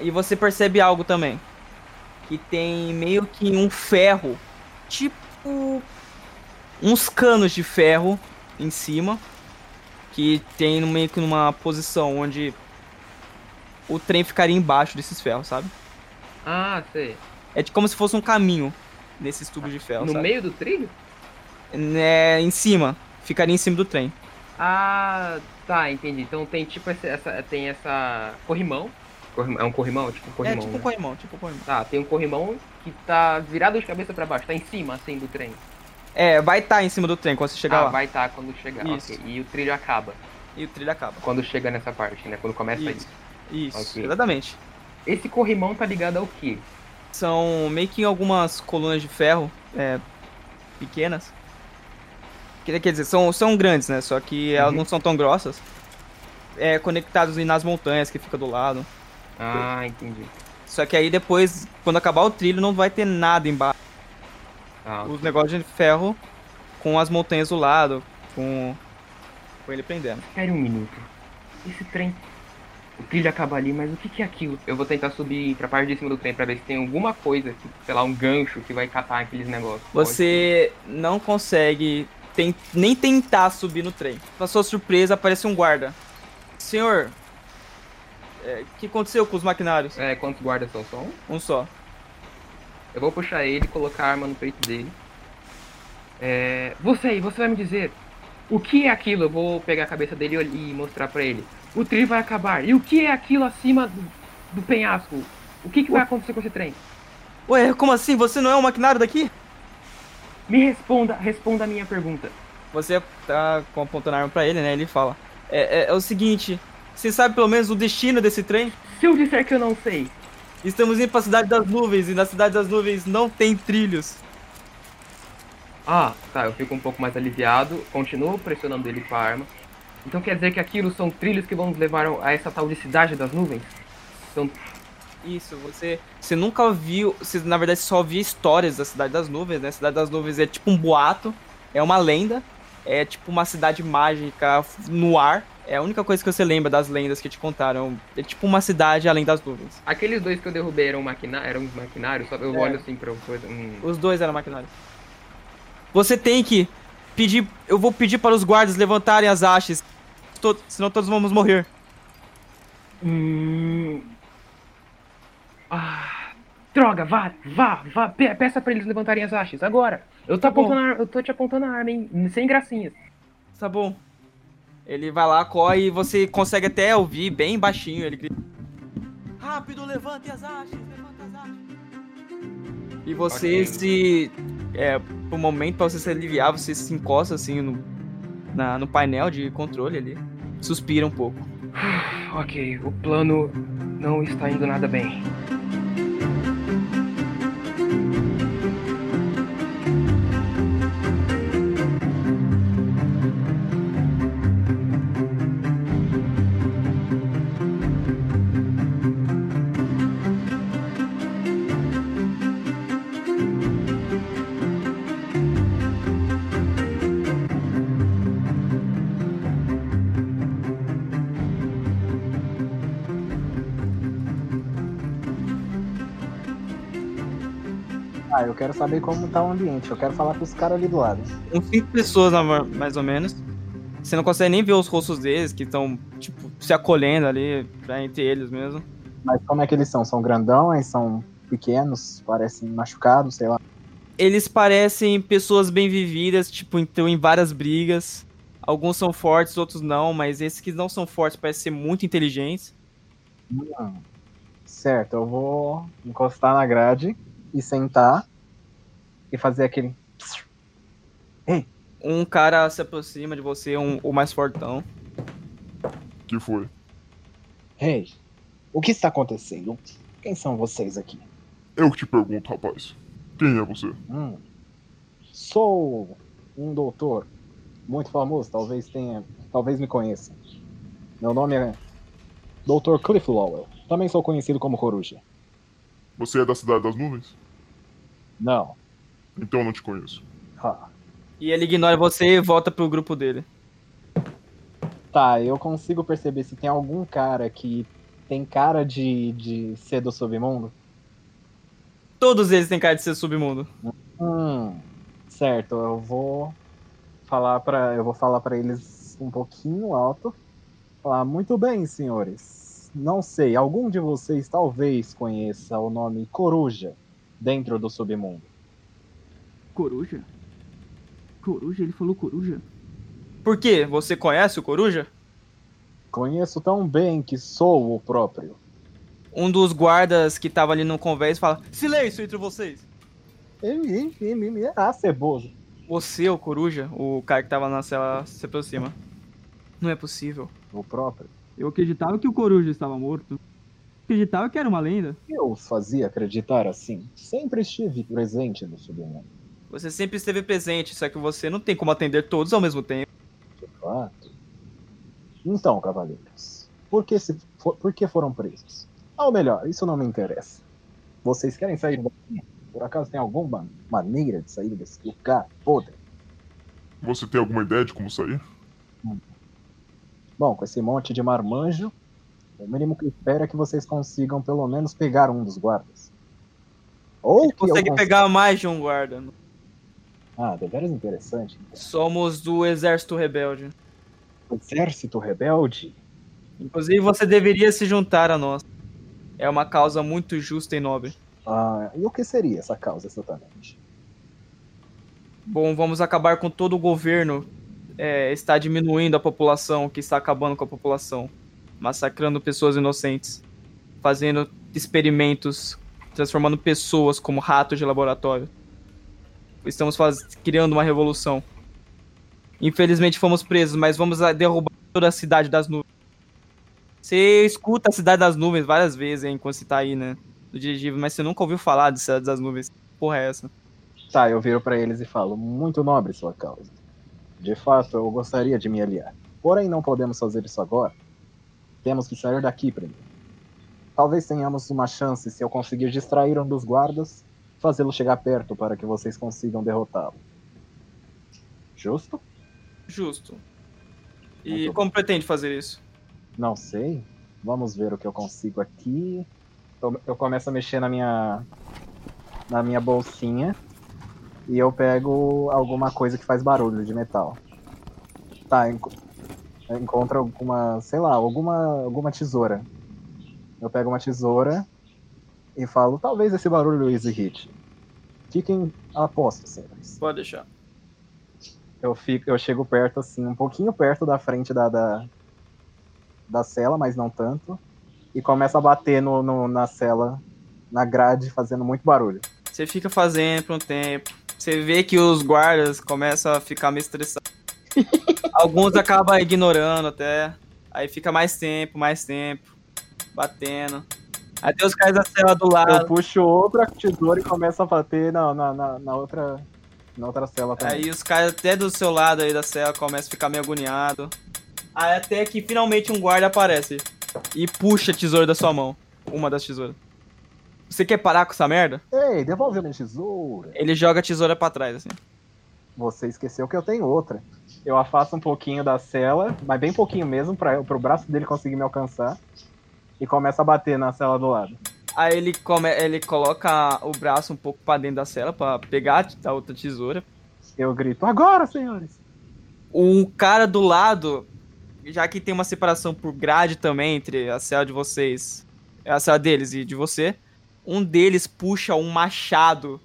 E você percebe algo também. Que tem meio que um ferro, tipo uns canos de ferro em cima, que tem meio que numa posição onde o trem ficaria embaixo desses ferros, sabe? Ah, sei. É de como se fosse um caminho nesses tubos de ferro, no sabe? meio do trilho? É, em cima. Ficaria em cima do trem. Ah, tá, entendi. Então tem tipo essa, essa- tem essa corrimão. Corrimão- É um corrimão, tipo um corrimão. é tipo um né? corrimão, tipo um corrimão. Tá, tem um corrimão que tá virado de cabeça pra baixo, tá em cima assim do trem. É, vai estar em cima do trem quando você chegar ah, lá. vai estar quando chegar. Isso. ok. E o trilho acaba E o trilho acaba. quando chega nessa parte, né? Quando começa Isso. isso. Isso, Ok. exatamente. Esse corrimão tá ligado ao quê? São meio que algumas colunas de ferro é, pequenas. Quer dizer, são, são grandes, né? Só que elas Uhum. não são tão grossas. É, conectadas nas montanhas que fica do lado. Ah, entendi. Só que aí depois, quando acabar o trilho, não vai ter nada embaixo. Ah, os negócios de ferro com as montanhas do lado, com, com ele prendendo. Espere um minuto. Esse trem. O trilho acaba ali, mas o que, que é aquilo? Eu vou tentar subir pra parte de cima do trem pra ver se tem alguma coisa, sei lá, um gancho que vai catar aqueles negócios. Você não consegue tem- nem tentar subir no trem. Pra sua surpresa, aparece um guarda. Senhor, é, o que aconteceu com os maquinários? É, quantos guardas são? Só um? Um só. Eu vou puxar ele, colocar a arma no peito dele. É, você aí, você vai me dizer o que é aquilo? Eu vou pegar a cabeça dele e mostrar pra ele. O trilho vai acabar. E o que é aquilo acima do, do penhasco? O que, que vai acontecer com esse trem? Ué, como assim? Você não é um maquinário daqui? Me responda, responda a minha pergunta. Você tá com- apontando a arma pra ele, né? Ele fala: é, é- é o seguinte, você sabe pelo menos o destino desse trem? Se eu disser que eu não sei, Estamos indo pra Cidade das Nuvens e na Cidade das Nuvens não tem trilhos. Ah, tá, eu fico um pouco mais aliviado, continuo pressionando ele com a arma. Então quer dizer que aquilo são trilhos que vão nos levar a essa tal de cidade das nuvens? São... Isso, você, você nunca viu, você na verdade só via histórias da Cidade das Nuvens, né? Cidade das Nuvens é tipo um boato, é uma lenda, é tipo uma cidade mágica no ar. É a única coisa que você lembra das lendas que te contaram. É tipo uma cidade além das nuvens. Aqueles dois que eu derrubei eram, maquina... eram uns maquinários, só eu É. olho assim pra coisa. Hum. Os dois eram maquinários. Você tem que pedir, eu vou pedir para os guardas levantarem as hastes, to- senão todos vamos morrer. Hum. Ah, droga, vá, vá, vá, pe- peça pra eles levantarem as hastes, agora. Eu tô, Tá apontando a, eu tô te apontando a arma, hein, sem gracinhas. Tá bom. Ele vai lá, corre e você consegue até ouvir bem baixinho ele grita. Rápido, levante as hastes, levante as hastes. E você Ok. se. É, por um momento, pra você se aliviar, você se encosta assim no, na- no painel de controle ali. Suspira um pouco. Ok, o plano não está indo nada bem. Ah, eu quero saber como tá o ambiente. Eu quero falar com os caras ali do lado. Uns cinco pessoas, mais ou menos. Você não consegue nem ver os rostos deles, que estão, tipo, se acolhendo ali, pra entre eles mesmo. Mas como é que eles são? São grandões? São pequenos? Parecem machucados? Sei lá. Eles parecem pessoas bem vividas, tipo, então em várias brigas. Alguns são fortes, outros não, mas esses que não são fortes parecem ser muito inteligentes. Hum. Certo, eu vou encostar na grade e sentar e fazer aquele. Um cara se aproxima de você, um, o mais fortão. Que foi? Hey, o que está acontecendo? Quem são vocês aqui? Eu que te pergunto, rapaz. Quem é você? Hum. Sou um doutor muito famoso, talvez tenha, talvez me conheça. Meu nome é Dr. Cliff Lowell. Também sou conhecido como Coruja. Você é da Cidade das Nuvens? Não. Então eu não te conheço. Ha. E ele ignora você e volta pro grupo dele. Tá, eu consigo perceber se tem algum cara que tem cara de, de ser do submundo. Todos eles têm cara de ser submundo. Hum, certo, eu vou falar para eu vou falar para eles um pouquinho alto. Falar muito bem, senhores. Não sei, algum de vocês talvez conheça o nome Coruja dentro do submundo. Coruja? Coruja? Ele falou coruja? Por quê? Você conhece o Coruja? Conheço tão bem que sou o próprio. Um dos guardas que tava ali no convés fala: Silêncio entre vocês! Ah, ceboso. Você, o Coruja, o cara que tava na cela, se aproxima. Não é possível. O próprio. Eu acreditava que o coruja estava morto. Acreditava que era uma lenda. Eu os fazia acreditar assim. Sempre estive presente no submundo. Você sempre esteve presente, só que você não tem como atender todos ao mesmo tempo. De fato. Então, cavaleiros, por que, se for- por que foram presos? Ou melhor, isso não me interessa. Vocês querem sair daqui? Por acaso tem alguma maneira de sair desse lugar podre? Você tem alguma ideia de como sair? Bom, com esse monte de marmanjo, o mínimo que espero é que vocês consigam pelo menos pegar um dos guardas. Ou que Consegue cons- pegar mais de um guarda. Ah, deveras interessante. Somos do Exército Rebelde. Exército rebelde? Inclusive, você deveria se juntar a nós. É uma causa muito justa e nobre. Ah, e o que seria essa causa exatamente? Bom, vamos acabar com todo o governo. É, está diminuindo a população, que está acabando com a população. Massacrando pessoas inocentes. Fazendo experimentos. Transformando pessoas como ratos de laboratório. Estamos faz... criando uma revolução. Infelizmente fomos presos, mas vamos a- derrubar toda a cidade das nuvens. Você escuta a cidade das nuvens várias vezes, hein, quando você tá aí, né? No dirigível, mas você nunca ouviu falar de cidade das nuvens. Porra, é essa? Tá, eu viro pra eles e falo: muito nobre sua causa. De fato, eu gostaria de me aliar. Porém, não podemos fazer isso agora. Temos que sair daqui primeiro. Talvez tenhamos uma chance se eu conseguir distrair um dos guardas, fazê-lo chegar perto para que vocês consigam derrotá-lo. Justo? Justo. E Muito como pretende fazer isso? Não sei. Vamos ver o que eu consigo aqui. Eu, eu começo a mexer na minha na minha bolsinha e eu pego alguma coisa que faz barulho de metal. Tá, enco eu encontro alguma, sei lá, alguma alguma tesoura. Eu pego uma tesoura e falo, talvez esse barulho irrite. Fiquem a posto, senhores. Pode deixar. Eu fico, eu chego perto assim, um pouquinho perto da frente da, da, da cela, mas não tanto. E começo a bater no, no- na cela, na grade, fazendo muito barulho. Você fica fazendo por um tempo. Você vê que os guardas começam a ficar meio estressados. Alguns acabam ignorando até. Aí fica mais tempo, mais tempo. Batendo. Aí tem os caras da cela do Eu lado. puxo outra tesoura e começo a bater na, na, na, na outra. Na outra cela também. Aí os caras até do seu lado aí da cela começam a ficar meio agoniado. Aí até que finalmente um guarda aparece e puxa a tesoura da sua mão. Uma das tesouras. Você quer parar com essa merda? Ei, devolve minha tesoura. Ele joga a tesoura pra trás, assim. Você esqueceu que eu tenho outra. Eu afasto um pouquinho da cela, mas bem pouquinho mesmo, para o braço dele conseguir me alcançar. E começo a bater na cela do lado. Aí ele, come, ele coloca o braço um pouco pra dentro da cela pra pegar a outra tesoura. Eu grito, agora, senhores! O cara do lado, já que tem uma separação por grade também entre a cela de vocês, a cela deles e de você, um deles puxa um machado,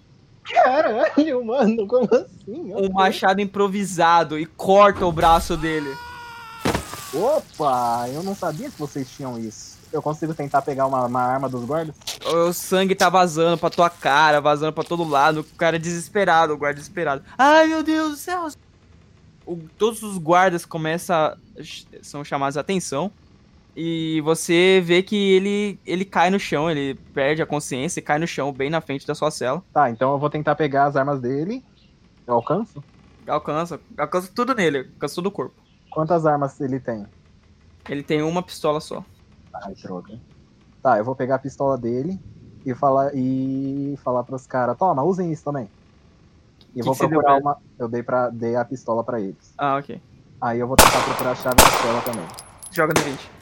Caralho, mano, como assim? um machado improvisado e corta o braço dele. Opa, eu não sabia que vocês tinham isso. Eu consigo tentar pegar uma, uma arma dos guardas? O sangue tá vazando pra tua cara, vazando pra todo lado. O cara é desesperado, o guarda desesperado. Ai, meu Deus do céu! O- todos os guardas começam a, são chamados a atenção. E você vê que ele, ele cai no chão, ele perde a consciência e cai no chão, bem na frente da sua cela. Tá, então eu vou tentar pegar as armas dele. Eu alcanço? Alcança, alcança tudo nele, alcança todo o corpo. Quantas armas ele tem? Ele tem uma pistola só. Ai, droga. Tá, eu vou pegar a pistola dele e falar e falar pros caras, toma, usem isso também. E Que vou que procurar uma. Eu dei, pra... dei a pistola pra eles. Ah, ok. Aí eu vou tentar procurar a chave da cela também. Joga no 20.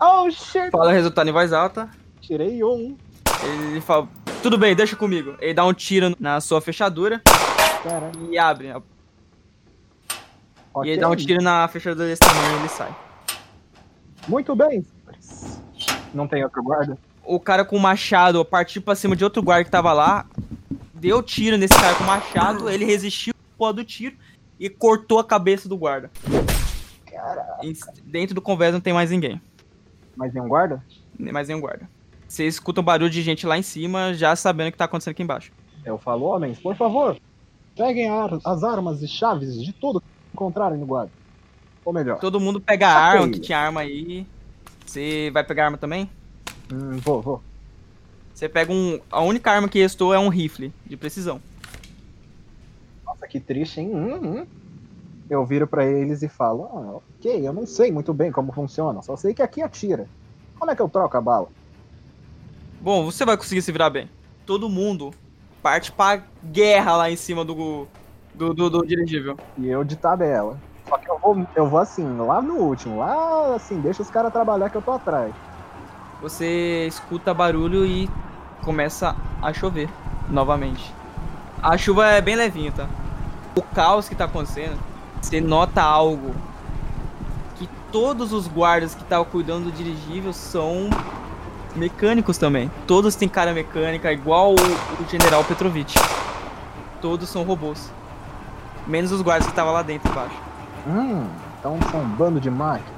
Oh shit! Fala o resultado em voz alta. Tirei um. Ele fala, tudo bem, deixa comigo. Ele dá um tiro na sua fechadura Caralho. e abre. E Ok. ele dá um tiro na fechadura desse tamanho e ele sai. Muito bem. Não tem outro guarda? O cara com o machado partiu pra cima de outro guarda que tava lá, deu tiro nesse cara com o machado, ele resistiu pô do tiro e cortou a cabeça do guarda. Em- Dentro do convés não tem mais ninguém, Mais nenhum guarda? nem mais nenhum guarda. Você escuta um barulho de gente lá em cima, já sabendo o que tá acontecendo aqui embaixo. Eu falo, homens, por favor, peguem as armas e chaves de tudo que encontrarem no guarda. Ou melhor, Todo mundo pega a arma, que tinha arma aí. Você vai pegar arma também? hum, vou, vou. Você pega um. A única arma que restou é um rifle de precisão. Nossa, que triste, hein? Hum, hum. Eu viro pra eles e falo, ah, ok, eu não sei muito bem como funciona, só sei que aqui atira. Como é que eu troco a bala? Bom, você vai conseguir se virar bem. Todo mundo parte pra guerra lá em cima do. do, do, do dirigível. E eu de tabela. Só que eu vou, eu vou assim, lá no último, lá assim, deixa os caras trabalhar que eu tô atrás. Você escuta barulho e começa a chover novamente. A chuva é bem levinha, tá? O caos que tá acontecendo, você nota algo que todos os guardas que estavam cuidando do dirigível são mecânicos também. Todos têm cara mecânica, igual o, o General Petrovich. Todos são robôs. Menos os guardas que estavam lá dentro embaixo. Hum, então são um bando de máquinas.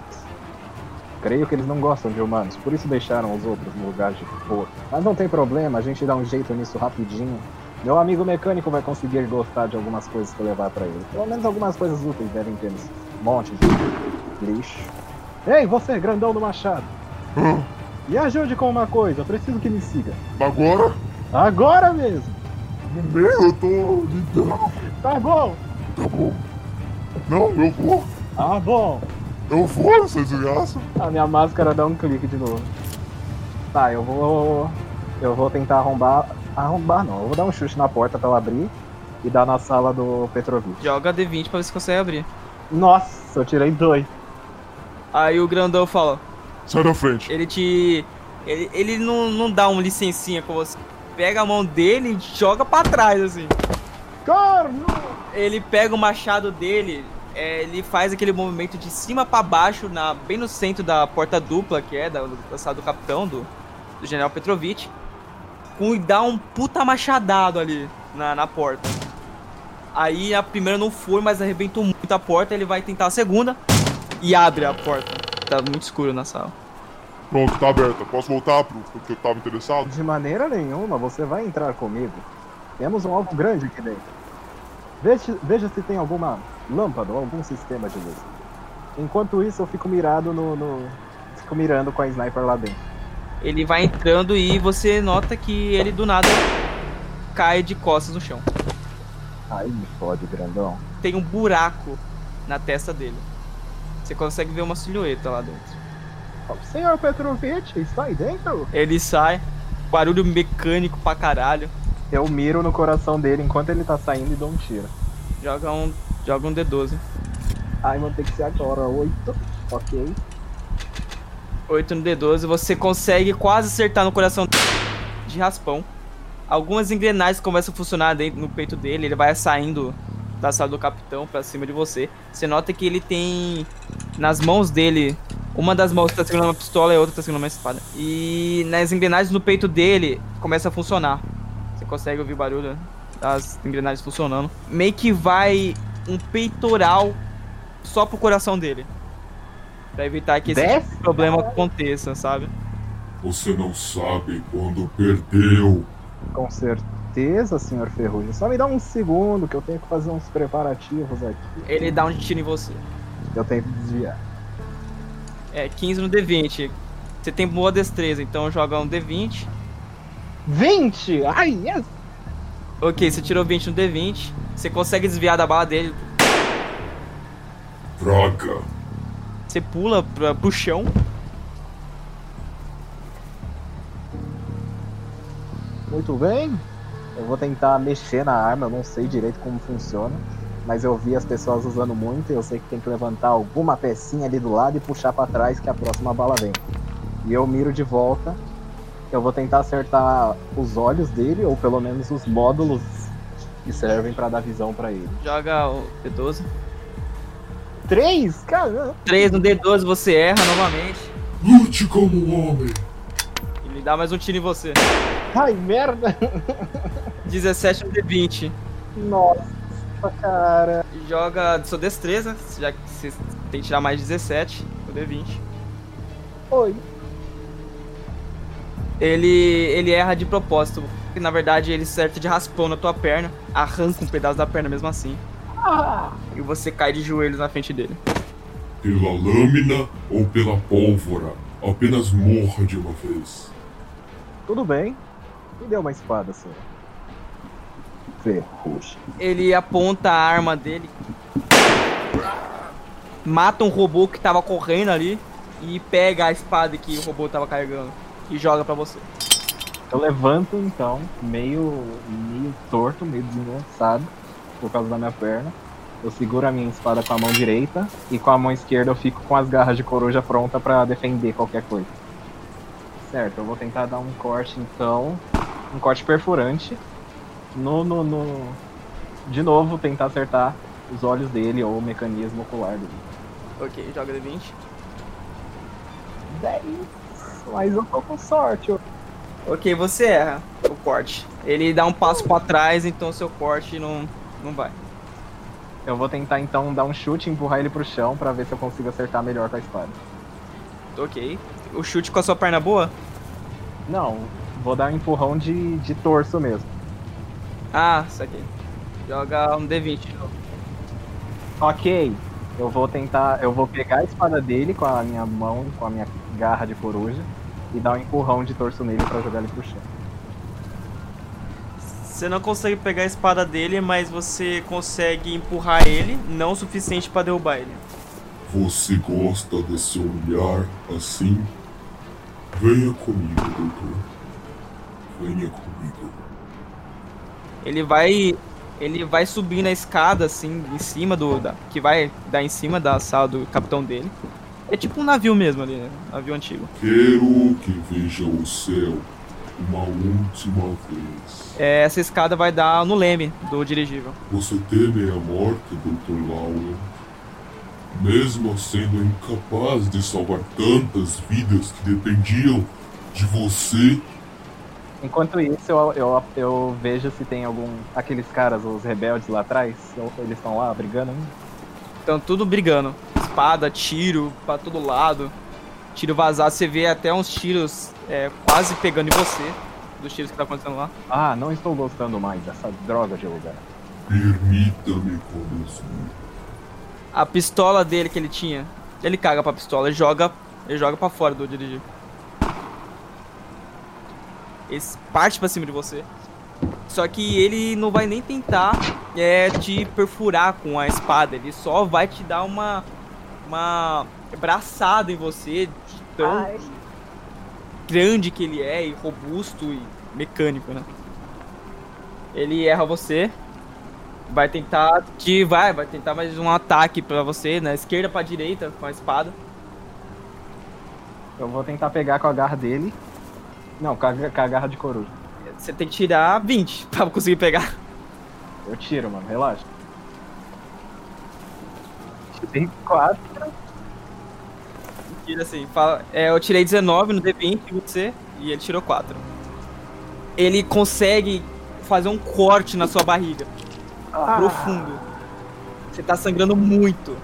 Creio que eles não gostam de humanos, por isso deixaram os outros no lugar de boa. Mas não tem problema, a gente dá um jeito nisso rapidinho. Meu amigo mecânico vai conseguir gostar de algumas coisas que eu levar pra ele. Pelo menos algumas coisas úteis devem ter nesse monte de lixo. Ei, você, grandão do machado. Ah, Me ajude com uma coisa, eu preciso que me siga. agora? Agora mesmo! Bem, eu tô lidando. Tá bom! Tá bom. Não, eu vou. Tá bom! Eu vou, seu desgraça. A minha máscara dá um clique de novo. Tá, eu vou. Eu vou tentar arrombar. Arrombar não, eu vou dar um chute na porta pra ela abrir e dar na sala do Petrovich. Joga D20 pra ver se consegue abrir. Nossa, eu tirei dois. Aí o grandão fala: Sai da frente. Ele te. Ele, ele não, não dá um licencinha com você. Pega a mão dele e joga pra trás, assim. Corno! Ele pega o machado dele, é, ele faz aquele movimento de cima pra baixo, na, bem no centro da porta dupla, que é da, da sala do capitão, do, do general Petrovich. Com, e dá um puta machadado ali na, na porta. Aí a primeira não foi, mas arrebentou muito a porta. Ele vai tentar a segunda e abre a porta. Tá muito escuro na sala. Pronto, tá aberta. Posso voltar pro, pro que eu tava interessado? De maneira nenhuma, você vai entrar comigo. Temos um alvo grande aqui dentro. Veja, veja se tem alguma lâmpada ou algum sistema de luz. Enquanto isso, eu fico mirado no. no- Fico mirando com a sniper lá dentro. Ele vai entrando e você nota que ele do nada cai de costas no chão. Aí me fode, grandão. Tem um buraco na testa dele. Você consegue ver uma silhueta lá dentro. Senhor Petrovich, aí dentro? Ele sai, barulho mecânico pra caralho. Eu miro no coração dele enquanto ele tá saindo e dou um tiro. Joga um, joga um D12. Ai, vou ter que ser agora. Oito. Ok. 8 no D12, você consegue quase acertar no coração. de raspão. Algumas engrenagens começam a funcionar dentro no peito dele, ele vai saindo da sala do capitão pra cima de você. Você nota que ele tem nas mãos dele, uma das mãos tá segurando uma pistola e a outra tá segurando uma espada. E nas engrenagens no peito dele começa a funcionar. Você consegue ouvir o barulho das engrenagens funcionando. Meio que vai um peitoral só pro coração dele. Pra evitar que esse tipo de problema aconteça, sabe? Você não sabe quando perdeu. Com certeza, senhor Ferrugem. Só me dá um segundo que eu tenho que fazer uns preparativos aqui. Ele dá um tiro em você. Eu tenho que desviar. É, 15 no D20. Você tem boa destreza, então joga um D20. 20! Ai, yes! Ok, você tirou 20 no D20. Você consegue desviar da bala dele. Droga. Você pula pra, pro chão. Muito bem. Eu vou tentar mexer na arma, eu não sei direito como funciona. Mas eu vi as pessoas usando muito e eu sei que tem que levantar alguma pecinha ali do lado e puxar pra trás que a próxima bala vem. E eu miro de volta. Eu vou tentar acertar os olhos dele, ou pelo menos os módulos que servem pra dar visão pra ele. Joga o D12. Três? Caramba! 3 no D12, você erra novamente. Lute como um homem. Ele dá mais um tiro em você. Ai, merda! 17 no D20. Nossa, cara. Joga de sua destreza, já que você tem que tirar mais 17 no D20. Oi. Ele, ele erra de propósito. Porque, na verdade, ele acerta de raspão na tua perna, arranca um pedaço da perna mesmo assim. Ah, E você cai de joelhos na frente dele. Pela lâmina ou pela pólvora. Apenas morra de uma vez. tudo bem. Me deu uma espada, senhor. Ferrugem. Ele aponta a arma dele, mata um robô que tava correndo ali e pega a espada que o robô tava carregando e joga pra você. Eu levanto então, meio, meio torto, meio desgonçado, por causa da minha perna. Eu seguro a minha espada com a mão direita e com a mão esquerda eu fico com as garras de coruja pronta pra defender qualquer coisa. Certo, eu vou tentar dar um corte então, um corte perfurante. No, no, no... De novo, tentar acertar os olhos dele ou o mecanismo ocular dele. Ok, joga D20. 10. Mas eu tô com sorte. Ok, você erra o corte. Ele dá um passo pra trás, então seu corte não, não vai. Eu vou tentar então dar um chute e empurrar ele pro chão pra ver se eu consigo acertar melhor com a espada. Ok. O chute com a sua perna boa? Não, vou dar um empurrão de, de torso mesmo. Ah, isso aqui. Joga um D20 de novo. Ok, eu vou tentar. Eu vou pegar a espada dele com a minha mão, com a minha garra de coruja, e dar um empurrão de torso nele pra jogar ele pro chão. Você não consegue pegar a espada dele, mas você consegue empurrar ele, não o suficiente pra derrubar ele. Você gosta desse olhar assim? Venha comigo, doutor. Venha comigo. Ele vai. Ele vai subir na escada, assim, em cima do. Da, que vai dar em cima da sala do capitão dele. É tipo um navio mesmo ali, né? Navio antigo. Quero que veja o céu uma última vez. É, essa escada vai dar no leme do dirigível. Você teme a morte, Dr. Lawler? Mesmo sendo incapaz de salvar tantas vidas que dependiam de você, Enquanto isso, eu, eu, eu vejo se tem algum. aqueles caras, os rebeldes lá atrás. Eles estão lá brigando ainda. Então tudo brigando. Espada, tiro, pra todo lado. Tiro vazado, você vê até uns tiros é, quase pegando em você. Dos tiros que tá acontecendo lá. Ah, não estou gostando mais dessa droga de lugar. permita-me conduzir. A pistola dele que ele tinha, ele caga pra pistola e joga, ele joga pra fora do dirigível. Ele parte pra cima de você. Só que ele não vai nem tentar é, te perfurar com a espada. Ele só vai te dar uma uma braçada em você de tão grande que ele é e robusto e mecânico, né? Ele erra você. Vai tentar te vai, vai tentar mais um ataque pra você, na esquerda pra direita com a espada. Eu vou tentar pegar com a garra dele. Não, com a, com a garra de coruja. Você tem que tirar 20 <laughs> pra conseguir pegar. Eu tiro, mano, relaxa. Tirei 4. Tira assim, fala. É, eu tirei 19 no D20 e você, e ele tirou 4. Ele consegue fazer um corte na sua barriga. Profundo. Você tá sangrando muito.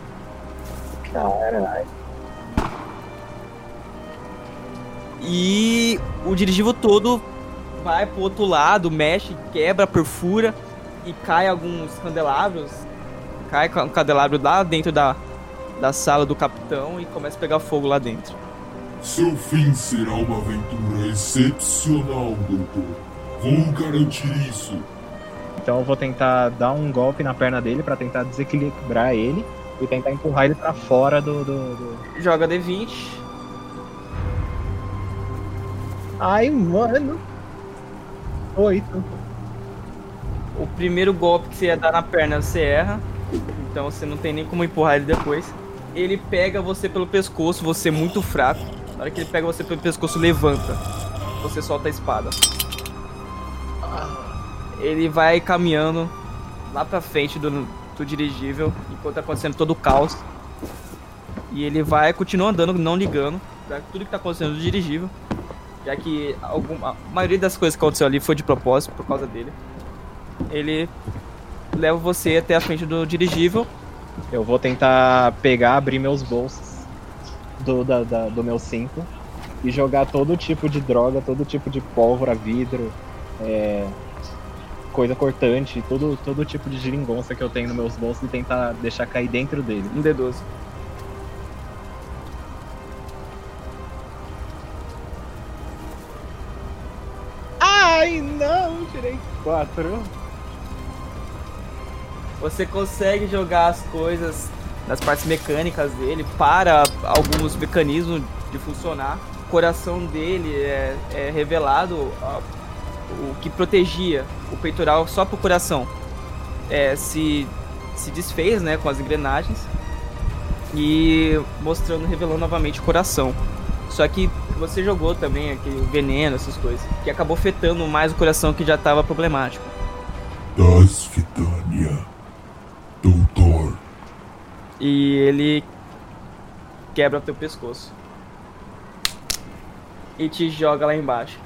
Caralho. E o dirigível todo vai pro outro lado, mexe, quebra, perfura e cai alguns candelabros. Cai um candelabro lá dentro da, da sala do capitão e começa a pegar fogo lá dentro. Seu fim será uma aventura excepcional, doutor. Vou garantir isso. Então eu vou tentar dar um golpe na perna dele pra tentar desequilibrar ele e tentar empurrar ele pra fora do. do, do... Joga D20. Ai, mano. Oito. O primeiro golpe que você ia dar na perna você erra. Então você não tem nem como empurrar ele depois. Ele pega você pelo pescoço, você é muito fraco. Na hora que ele pega você pelo pescoço, levanta. Você solta a espada. Ele vai caminhando lá pra frente do, do dirigível, enquanto tá acontecendo todo o caos. E ele vai continuar andando, não ligando pra tudo que tá acontecendo no dirigível. Já que alguma, a maioria das coisas que aconteceu ali foi de propósito, por causa dele. Ele leva você até a frente do dirigível. Eu vou tentar pegar, abrir meus bolsos do, da, da- do meu cinto e jogar todo tipo de droga, todo tipo de pólvora, vidro, é, coisa cortante, todo, todo tipo de geringonça que eu tenho nos meus bolsos e tentar deixar cair dentro dele. Um D12. Ai, não, tirei quatro. Você consegue jogar as coisas nas partes mecânicas dele para alguns mecanismos de funcionar. O coração dele é, é revelado o que protegia o peitoral só pro coração. É, se, se desfez né, com as engrenagens e mostrando, revelando novamente o coração. Só que você jogou também aquele veneno, essas coisas, que acabou afetando mais o coração que já estava problemático. Das Vitânia. Doutor. E ele quebra teu pescoço. E te joga lá embaixo.